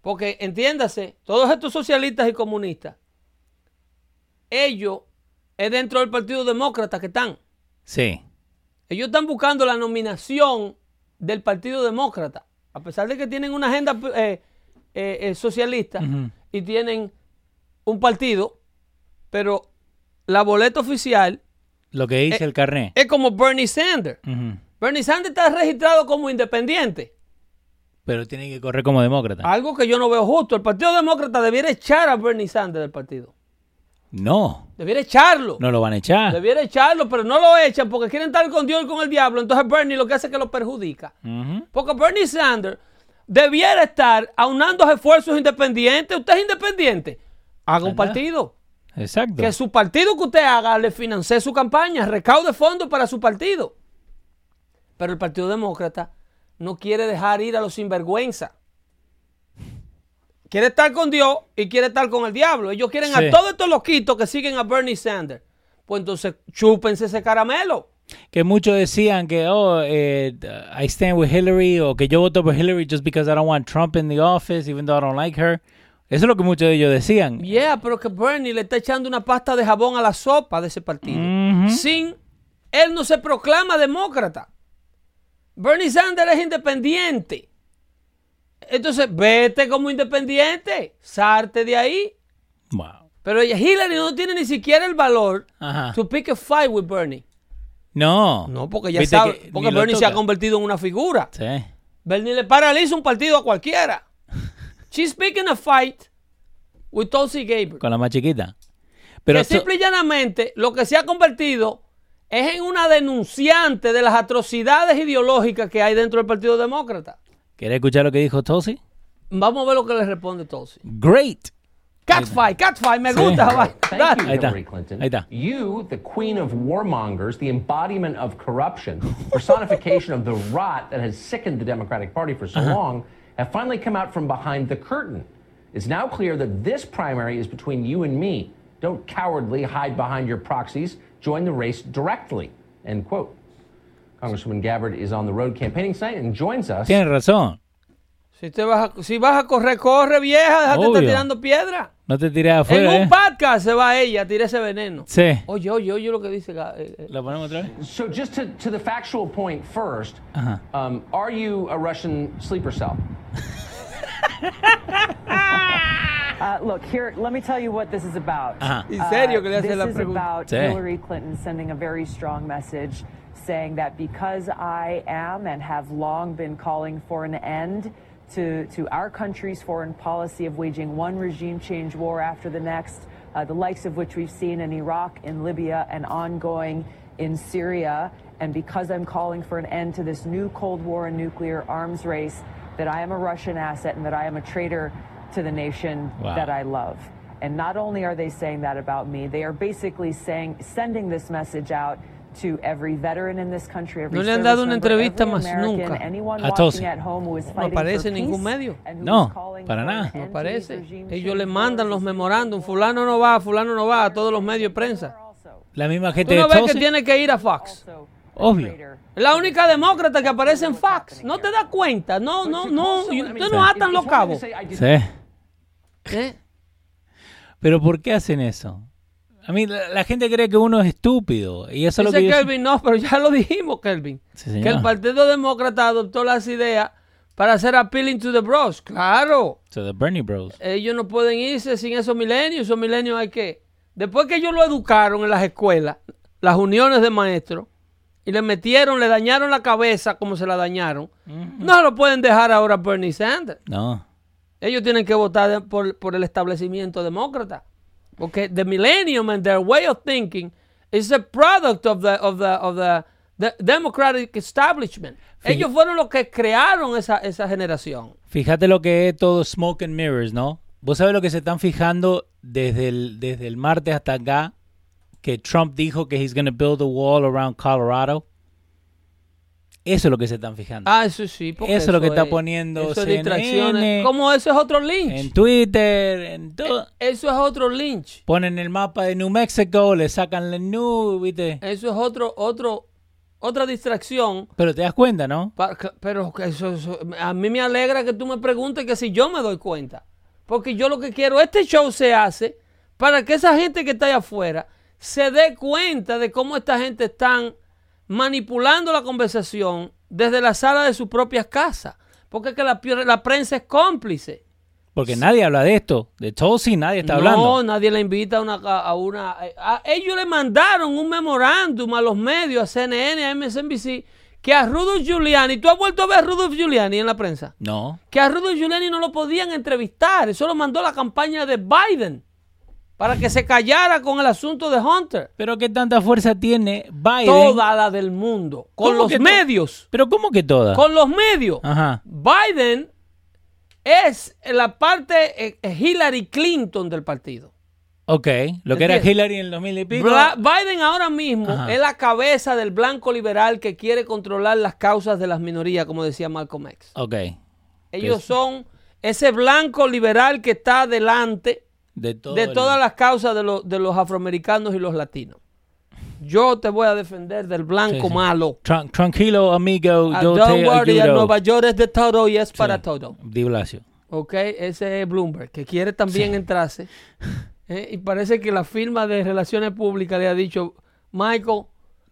Porque entiéndase, todos estos socialistas y comunistas, ellos es dentro del Partido Demócrata que están. Sí. Ellos están buscando la nominación del Partido Demócrata, a pesar de que tienen una agenda eh, eh, eh, socialista y tienen un partido, pero la boleta oficial Lo que dice Eh, el carnet. es como Bernie Sanders. Bernie Sanders está registrado como independiente, Pero tiene que correr como demócrata. algo que yo no veo justo. El Partido Demócrata debiera echar a Bernie Sanders del partido. No. Debiera echarlo. No lo van a echar. Debiera echarlo, pero no lo echan porque quieren estar con Dios y con el diablo. Entonces Bernie lo que hace es que lo perjudica. Porque Bernie Sanders debiera estar aunando esfuerzos independientes. Usted es independiente. Haga un partido. Exacto. Que su partido que usted haga le financie su campaña, recaude fondos para su partido. Pero el Partido Demócrata no quiere dejar ir a los sinvergüenza. Quiere estar con Dios y quiere estar con el diablo. Ellos quieren Sí. a todos estos loquitos que siguen a Bernie Sanders. Pues entonces chúpense ese caramelo. Que muchos decían que, oh, eh, I stand with Hillary o que yo voto por Hillary just because I don't want Trump in the office, even though I don't like her. Eso es lo que muchos de ellos decían. Yeah, pero que Bernie le está echando una pasta de jabón a la sopa de ese partido. Sin, él no se proclama demócrata. Bernie Sanders es independiente. Entonces, vete como independiente. Sarte de ahí. Wow. Pero ella- Hillary no tiene ni siquiera el valor Ajá. to pick a fight with Bernie. No. No, porque Viste sabe, que porque Bernie se ha convertido en una figura. Sí. Bernie le paraliza un partido a cualquiera. She's picking a fight with Tulsi Gabbard. Con la más chiquita. Pero que esto- simple y llanamente lo que se ha convertido es en una denunciante de las atrocidades ideológicas que hay dentro del Partido Demócrata. ¿Querés escuchar lo que dijo Tulsi? Vamos a ver lo que le responde Tulsi. Great. Catfight, catfight, me Sí. gusta. va. Thank Dale. you, Ahí está. Hillary Clinton. Ahí está. You, the queen of warmongers, the embodiment of corruption, personification of the rot that has sickened the Democratic Party for so long, have finally come out from behind the curtain. It's now clear that this primary is between you and me. Don't cowardly hide behind your proxies. Join the race directly. End quote. Congresswoman Gabbard is on the road campaigning tonight and joins us. Tienes razón. Si, te vas a, si vas a correr, corre, vieja, déjate estar tirando piedra. No te tiré En un ¿eh? podcast se va ella, tira ese veneno. Sí. Oye, oye, oye lo que dice. eh, eh. ¿La ponemos otra vez? So, just to, to the factual point first, Uh-huh. um, are you a Russian sleeper cell? Uh, look, here, let me tell you what this is about. Ajá. En serio que le hace this is about Sí. Hillary Clinton sending a very strong message saying that because I am and have long been calling for an end to, to our country's foreign policy of waging one regime change war after the next, uh, the likes of which we've seen in Iraq, in Libya, and ongoing in Syria, and because I'm calling for an end to this new Cold War and nuclear arms race, that I am a Russian asset and that I am a traitor to the nation Wow. that I love. And not only are they saying that about me, they are basically saying, sending this message out to every veteran in this country, every No le han service dado una member, entrevista más nunca a is No aparece en ningún medio. No, para for nada. No aparece. Ellos le mandan los memorándum. Fulano no va, fulano no va a todos los medios de prensa. La misma Tú gente no de ves que tiene que ir a Fox. Obvio. La única demócrata que aparece en Fox. No te das cuenta. No, no, no. Ustedes no atan los cabos. Sí. ¿Eh? Pero ¿por qué hacen eso? A mí la, la gente cree que uno es estúpido. Y eso es lo que yo- Kelvin, no, pero ya lo dijimos, Kelvin. Sí, que el Partido Demócrata adoptó las ideas para hacer appealing to the bros. Claro. So the Bernie Bros. Ellos no pueden irse sin esos milenios. Esos milenios hay que. Después que ellos lo educaron en las escuelas, las uniones de maestros, y le metieron, le dañaron la cabeza como se la dañaron, no lo pueden dejar ahora a Bernie Sanders. No. Ellos tienen que votar por, por el establecimiento demócrata. Porque the millennium and their way of thinking is a product of the, of the, of the, the democratic establishment. Ellos fueron los que crearon esa, esa generación. Fíjate lo que es todo smoke and mirrors, ¿no? Vos sabés lo que se están fijando desde el, desde el martes hasta acá, que Trump dijo que he's going to build a wall around Colorado. Eso es lo que se están fijando. Ah, eso sí. porque Eso es lo que está poniendo eso CNN. Como eso es otro lynch. En Twitter, en todo. Eso es otro lynch. Ponen el mapa de New Mexico, le sacan la new, ¿viste? Eso es otro, otro, otra distracción. Pero te das cuenta, ¿no? Pero eso- a mí me alegra que tú me preguntes que si yo me doy cuenta. Porque yo lo que quiero, este show se hace para que esa gente que está allá afuera se dé cuenta de cómo esta gente están manipulando la conversación desde la sala de sus propias casas. Porque es que la, prensa es cómplice. Porque nadie habla de esto. De Tulsi nadie está no, hablando. nadie le invita a una... A una a- ellos le mandaron un memorándum a los medios, a CNN, a MSNBC, que a Rudolph Giuliani, ¿tú has vuelto a ver a Rudolph Giuliani en la prensa? No. Que a Rudolph Giuliani no lo podían entrevistar, eso lo mandó la campaña de Biden, para que se callara con el asunto de Hunter. Pero ¿qué tanta fuerza tiene Biden? Toda la del mundo, con ¿Cómo los medios, Pero ¿cómo que toda? con los medios. Ajá. Biden es la parte eh, Hillary Clinton del partido. Ok. Lo que era. Hillary en el 2000 y pico. Bla- Biden ahora mismo Ajá. es la cabeza del blanco liberal que quiere controlar las causas de las minorías, como decía Malcolm X. Ok. Ellos es- son ese blanco liberal que está delante De, todo de el- todas las causas de, los- de los afroamericanos y los latinos. Yo te voy a defender del blanco Sí, sí. malo. Tran- tranquilo, amigo. Ah, yo don't te worry, ayudo. Nueva York es de todo y es Sí. para todo. Di Blasio. Ok, ese es Bloomberg, que quiere también entrarse. Eh, y parece que la firma de Relaciones Públicas le ha dicho, Michael,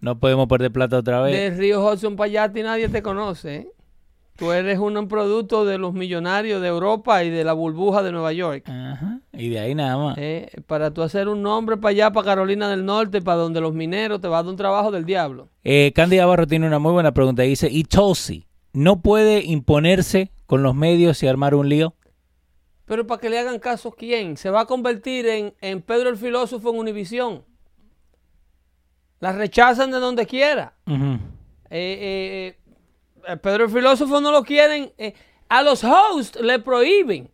No podemos perder plata otra vez. de Río Hudson para allá a ti nadie te conoce. ¿eh? Tú eres un producto de los millonarios de Europa y de la burbuja de Nueva York. Ajá. Y de ahí nada más. Eh, para tú hacer un nombre para allá, para Carolina del Norte, para donde los mineros, te vas a dar un trabajo del diablo. Eh, Candy Navarro tiene una muy buena pregunta. Dice, ¿y Tulsi no puede imponerse con los medios y armar un lío? Pero para que le hagan caso, ¿quién? Se va a convertir en, en Pedro el filósofo en Univisión. La rechazan de donde quiera. Ujú. Eh, eh, eh, Pedro el filósofo no lo quieren. eh, a los hosts le prohíben.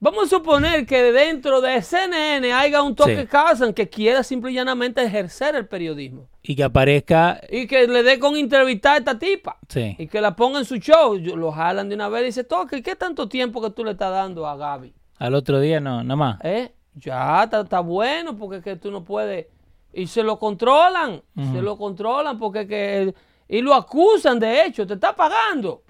Vamos a suponer que dentro de CNN haya un toque Sí. Que quiera simple y llanamente ejercer el periodismo. Y que aparezca... Y que le dé con entrevistar a esta tipa. Sí. Y que la ponga en su show. Lo jalan de una vez y dice, toque, ¿qué tanto tiempo que tú le estás dando a Gaby? Al otro día no, nada más. ¿Eh? Ya, está, está bueno porque es que tú no puedes. Y se lo controlan, se lo controlan porque es que. Y lo acusan, de hecho, te está pagando.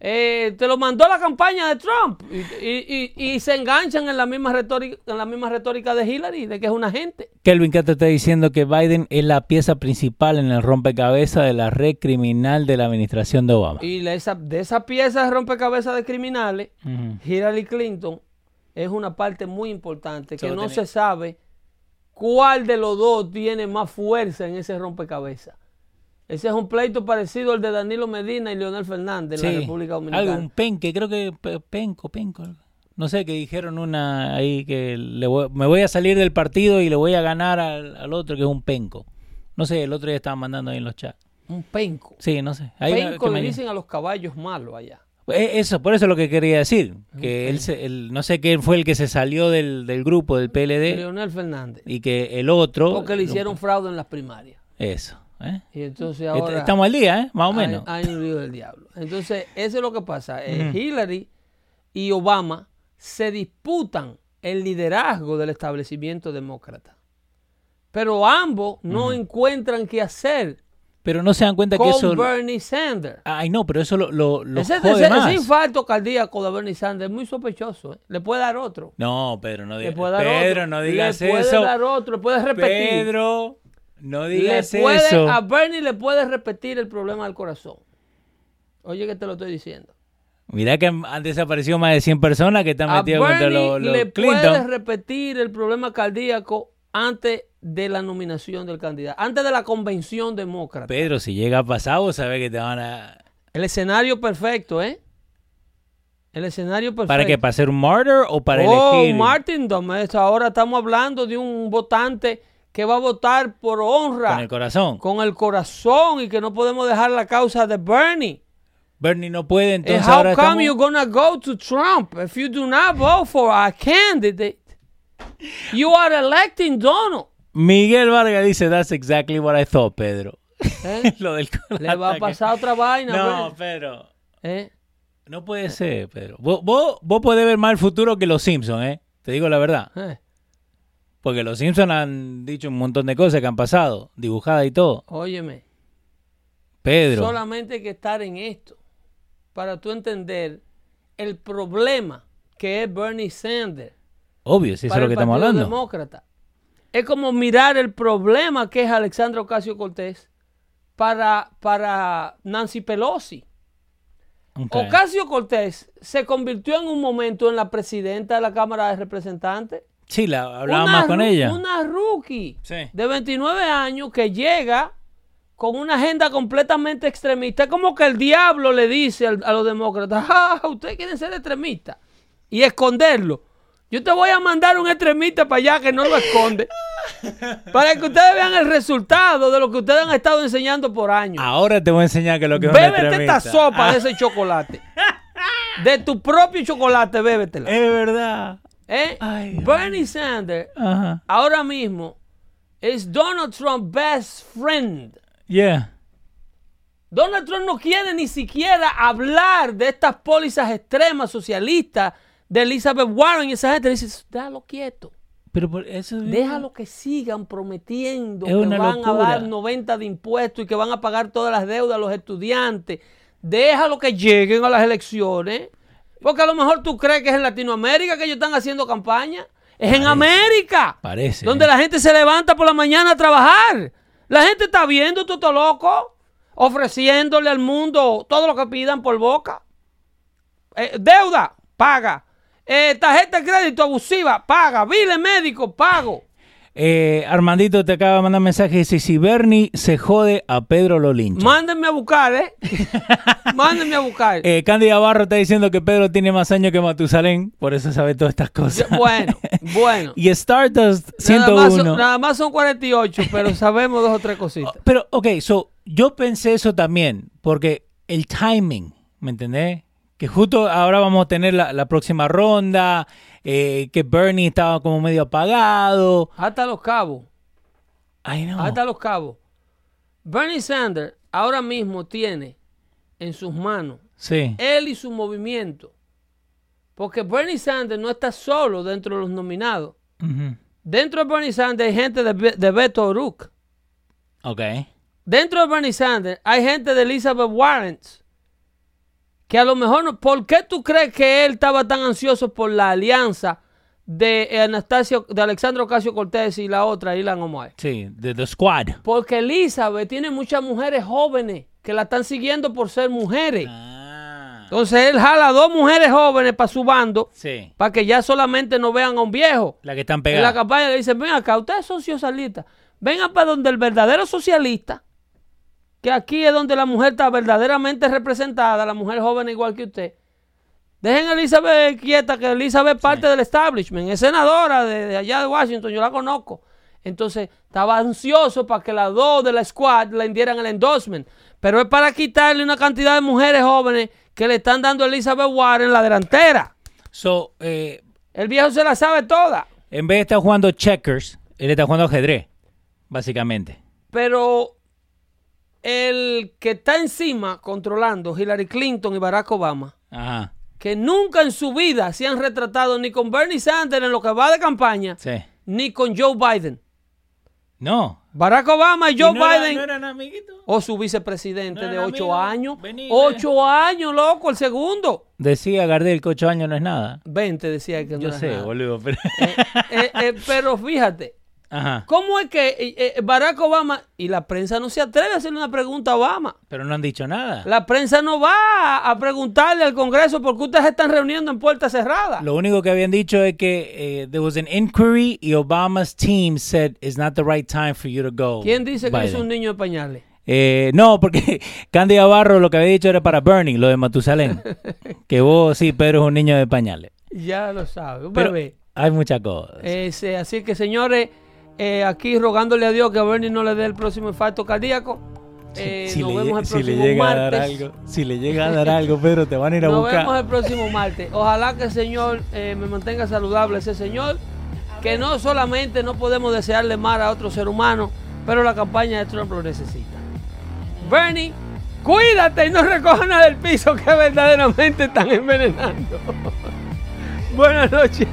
Eh, te lo mandó la campaña de Trump. Y, y- y- y se enganchan en la, misma retórica, en la misma retórica de Hillary, de que es un agente. Kelvin ¿qué te está diciendo que Biden es la pieza principal en el rompecabezas de la red criminal de la administración de Obama. Y la- esa, de esa pieza de rompecabezas de criminales. Hillary Clinton es una parte muy importante que no se sabe cuál de los dos tiene más fuerza en ese rompecabezas. Ese es un pleito parecido al de Danilo Medina y Leonel Fernández en la República Dominicana. algo, un penque, creo que pe- penco, penco. No sé, que dijeron una ahí que le voy- me voy a salir del partido y le voy a ganar al, al otro que es un penco. No sé, el otro día estaban mandando ahí en los chats. Un penco. Sí, no sé. Ahí penco le me- dicen a los caballos malos allá. Eh, Eso, por eso es lo que quería decir. Que él, se- el- no sé quién fue el que se salió del, del grupo del PLD Leonel Fernández. y que el otro. Porque le hicieron fraude en las primarias. Eso. ¿Eh? Y entonces ahora... Estamos al día, ¿eh? Más o menos. Hay, un lío del diablo. Entonces, eso es lo que pasa. Eh, Hillary y Obama se disputan el liderazgo del establecimiento demócrata. Pero ambos no encuentran qué hacer Pero no se dan cuenta que con eso. Bernie Sanders. Ay, no, pero eso lo, lo, lo ese, jode ese- más. ese infarto cardíaco de Bernie Sanders es muy sospechoso. ¿eh? Le puede dar otro. No, Pedro, no digas. Pedro, otro. no digas le puede eso. dar otro. Le puede repetir. Pedro, no le digas puede, eso. A Bernie le puede repetir el problema del corazón. Oye, que te lo estoy diciendo. Mira que han desaparecido más de 100 personas que están metidas contra los, los le puede Clinton. repetir el problema cardíaco antes de la nominación del candidato, antes de la convención demócrata. Pedro, si llega a pasar, vos sabés que te van a... El escenario perfecto, ¿eh? El escenario perfecto. ¿Para qué? ¿Para ser un martyr o para oh, elegir? Martindom. esto Ahora estamos hablando de un votante que va a votar por honra, Con el corazón. con el corazón y que no podemos dejar la causa de Bernie. Bernie no puede, And entonces how ahora come estamos... you're gonna go to Trump if you do not vote for a candidate? You are electing Donald. Miguel Vargas dice, that's exactly what I thought, Pedro. ¿eh? Lo del Le va a pasar otra vaina. No, pues. Pedro. ¿eh? No puede ser, Pedro. Vos, vos, vos podés ver más el futuro que los Simpsons, ¿eh? Te digo la verdad. ¿eh? Porque los Simpsons han dicho un montón de cosas que han pasado, dibujadas y todo. Óyeme, Pedro. solamente hay que estar en esto para tú entender el problema que es Bernie Sanders Obvio, si eso es lo que estamos hablando. Demócrata. Es como mirar el problema que es Alexandra Ocasio Cortés para, para Nancy Pelosi. Ok. Ocasio Cortés se convirtió en un momento en la presidenta de la Cámara de Representantes. Sí, la, hablaba Una más con ella. Una rookie Sí. de 29 años que llega con una agenda completamente extremista. Es como que el diablo le dice al- a los demócratas, ah, ustedes quieren ser extremistas y esconderlo. Yo te voy a mandar un extremista para allá que no lo esconde. para que ustedes vean el resultado de lo que ustedes han estado enseñando por años. Ahora te voy a enseñar que lo que es Bébete esta sopa Ah, de ese chocolate. De tu propio chocolate, bébetela. Es verdad. ¿Eh? Ay, Bernie Sanders Ajá. ahora mismo es Donald Trump's best friend. Yeah. Donald Trump no quiere ni siquiera hablar de estas pólizas extremas socialistas de Elizabeth Warren y esa gente. Dice, déjalo quieto. Pero por eso Déjalo que sigan prometiendo Es que van a dar 90 de impuestos y que van a pagar todas las deudas a los estudiantes. Déjalo que lleguen a las elecciones. Porque a lo mejor tú crees que es en Latinoamérica que ellos están haciendo campaña. Es en América. Parece, Donde ¿eh? la gente se levanta por la mañana a trabajar. La gente está viendo, estás loco. Ofreciéndole al mundo todo lo que pidan por boca. Eh, deuda, paga. Eh, tarjeta de crédito abusiva, paga. Bile médico, pago. Eh, Armandito te acaba de mandar mensaje y dice, si Bernie se jode, a Pedro lo lincha. Mándenme a buscar, ¿eh? Mándenme a buscar. Eh, Candy Barro está diciendo que Pedro tiene más años que Matusalén, por eso sabe todas estas cosas. bueno, bueno. y Stardust Nada más, 101. son, nada más son 48, pero sabemos dos o tres cositas. Pero, ok, so, yo pensé eso también, porque el timing, ¿me entendés? Que justo ahora vamos a tener la, la próxima ronda, eh, que Bernie estaba como medio apagado. Hasta los cabos. Hasta los cabos. Bernie Sanders ahora mismo tiene en sus manos Sí. él y su movimiento. Porque Bernie Sanders no está solo dentro de los nominados. Dentro de Bernie Sanders hay gente de, Be- de Beto O'Rourke. Ok. Dentro de Bernie Sanders hay gente de Elizabeth Warren. Que a lo mejor. ¿Por qué tú crees que él estaba tan ansioso por la alianza de Anastasio, de Alexandro Ocasio Cortés y la otra, Ilan Omar? Sí, de The Squad. Porque Elizabeth tiene muchas mujeres jóvenes que la están siguiendo por ser mujeres. Ah. Entonces él jala dos mujeres jóvenes para su bando, Sí. para que ya solamente no vean a un viejo. La que están En la pegadas. campaña le dicen, ven acá, ustedes son socialistas. Vengan para donde el verdadero socialista, que aquí es donde la mujer está verdaderamente representada, la mujer joven igual que usted. Dejen a Elizabeth quieta, que Elizabeth es parte del establishment, es senadora de, de allá de Washington, yo la conozco. Entonces estaba ansioso para que las dos de la squad le dieran el endorsement. Pero es para quitarle una cantidad de mujeres jóvenes que le están dando a Elizabeth Warren la delantera. So, eh, El viejo se la sabe toda. en vez de estar jugando checkers, él está jugando ajedrez, básicamente. Pero el que está encima controlando Hillary Clinton y Barack Obama, Ajá. que nunca en su vida se han retratado ni con Bernie Sanders en lo que va de campaña, Sí. ni con Joe Biden. No. Barack Obama y Joe ¿Y no era- Biden, no eran amiguitos? o su vicepresidente No de ocho amigos. años. Vení, ocho años, loco, el segundo. Decía Gardel que ocho años no es nada. 20 decía que no Yo era sé, nada. boludo, pero... Eh, eh, pero fíjate, Ajá. ¿cómo es que eh, eh, Barack Obama y la prensa no se atreve a hacerle una pregunta a Obama? Pero no han dicho nada. La prensa no va a preguntarle al Congreso por qué ustedes están reuniendo en puertas cerradas. Lo único que habían dicho es que eh, there was an inquiry y Obama's team said it's not the right time for you to go. ¿Quién dice que es un niño de pañales? Eh, no, porque Candy Barro lo que había dicho era para Bernie, lo de Matusalén. que vos, sí, Pedro es un niño de pañales. Ya lo sabe, un Pero hay muchas cosas. Ese, así que señores, eh, aquí rogándole a Dios que a Bernie no le dé el próximo infarto cardíaco. Eh, si, nos le, vemos el le próximo llega a dar martes. algo, si le llega a dar algo, Pedro, te van a ir a Nos buscar. vemos el próximo martes. Ojalá que el Señor eh, me mantenga saludable ese Señor. Que no solamente no podemos desearle mal a otro ser humano, pero la campaña de Trump lo necesita. Bernie, cuídate y no recoja nada del piso que verdaderamente están envenenando. Buenas noches.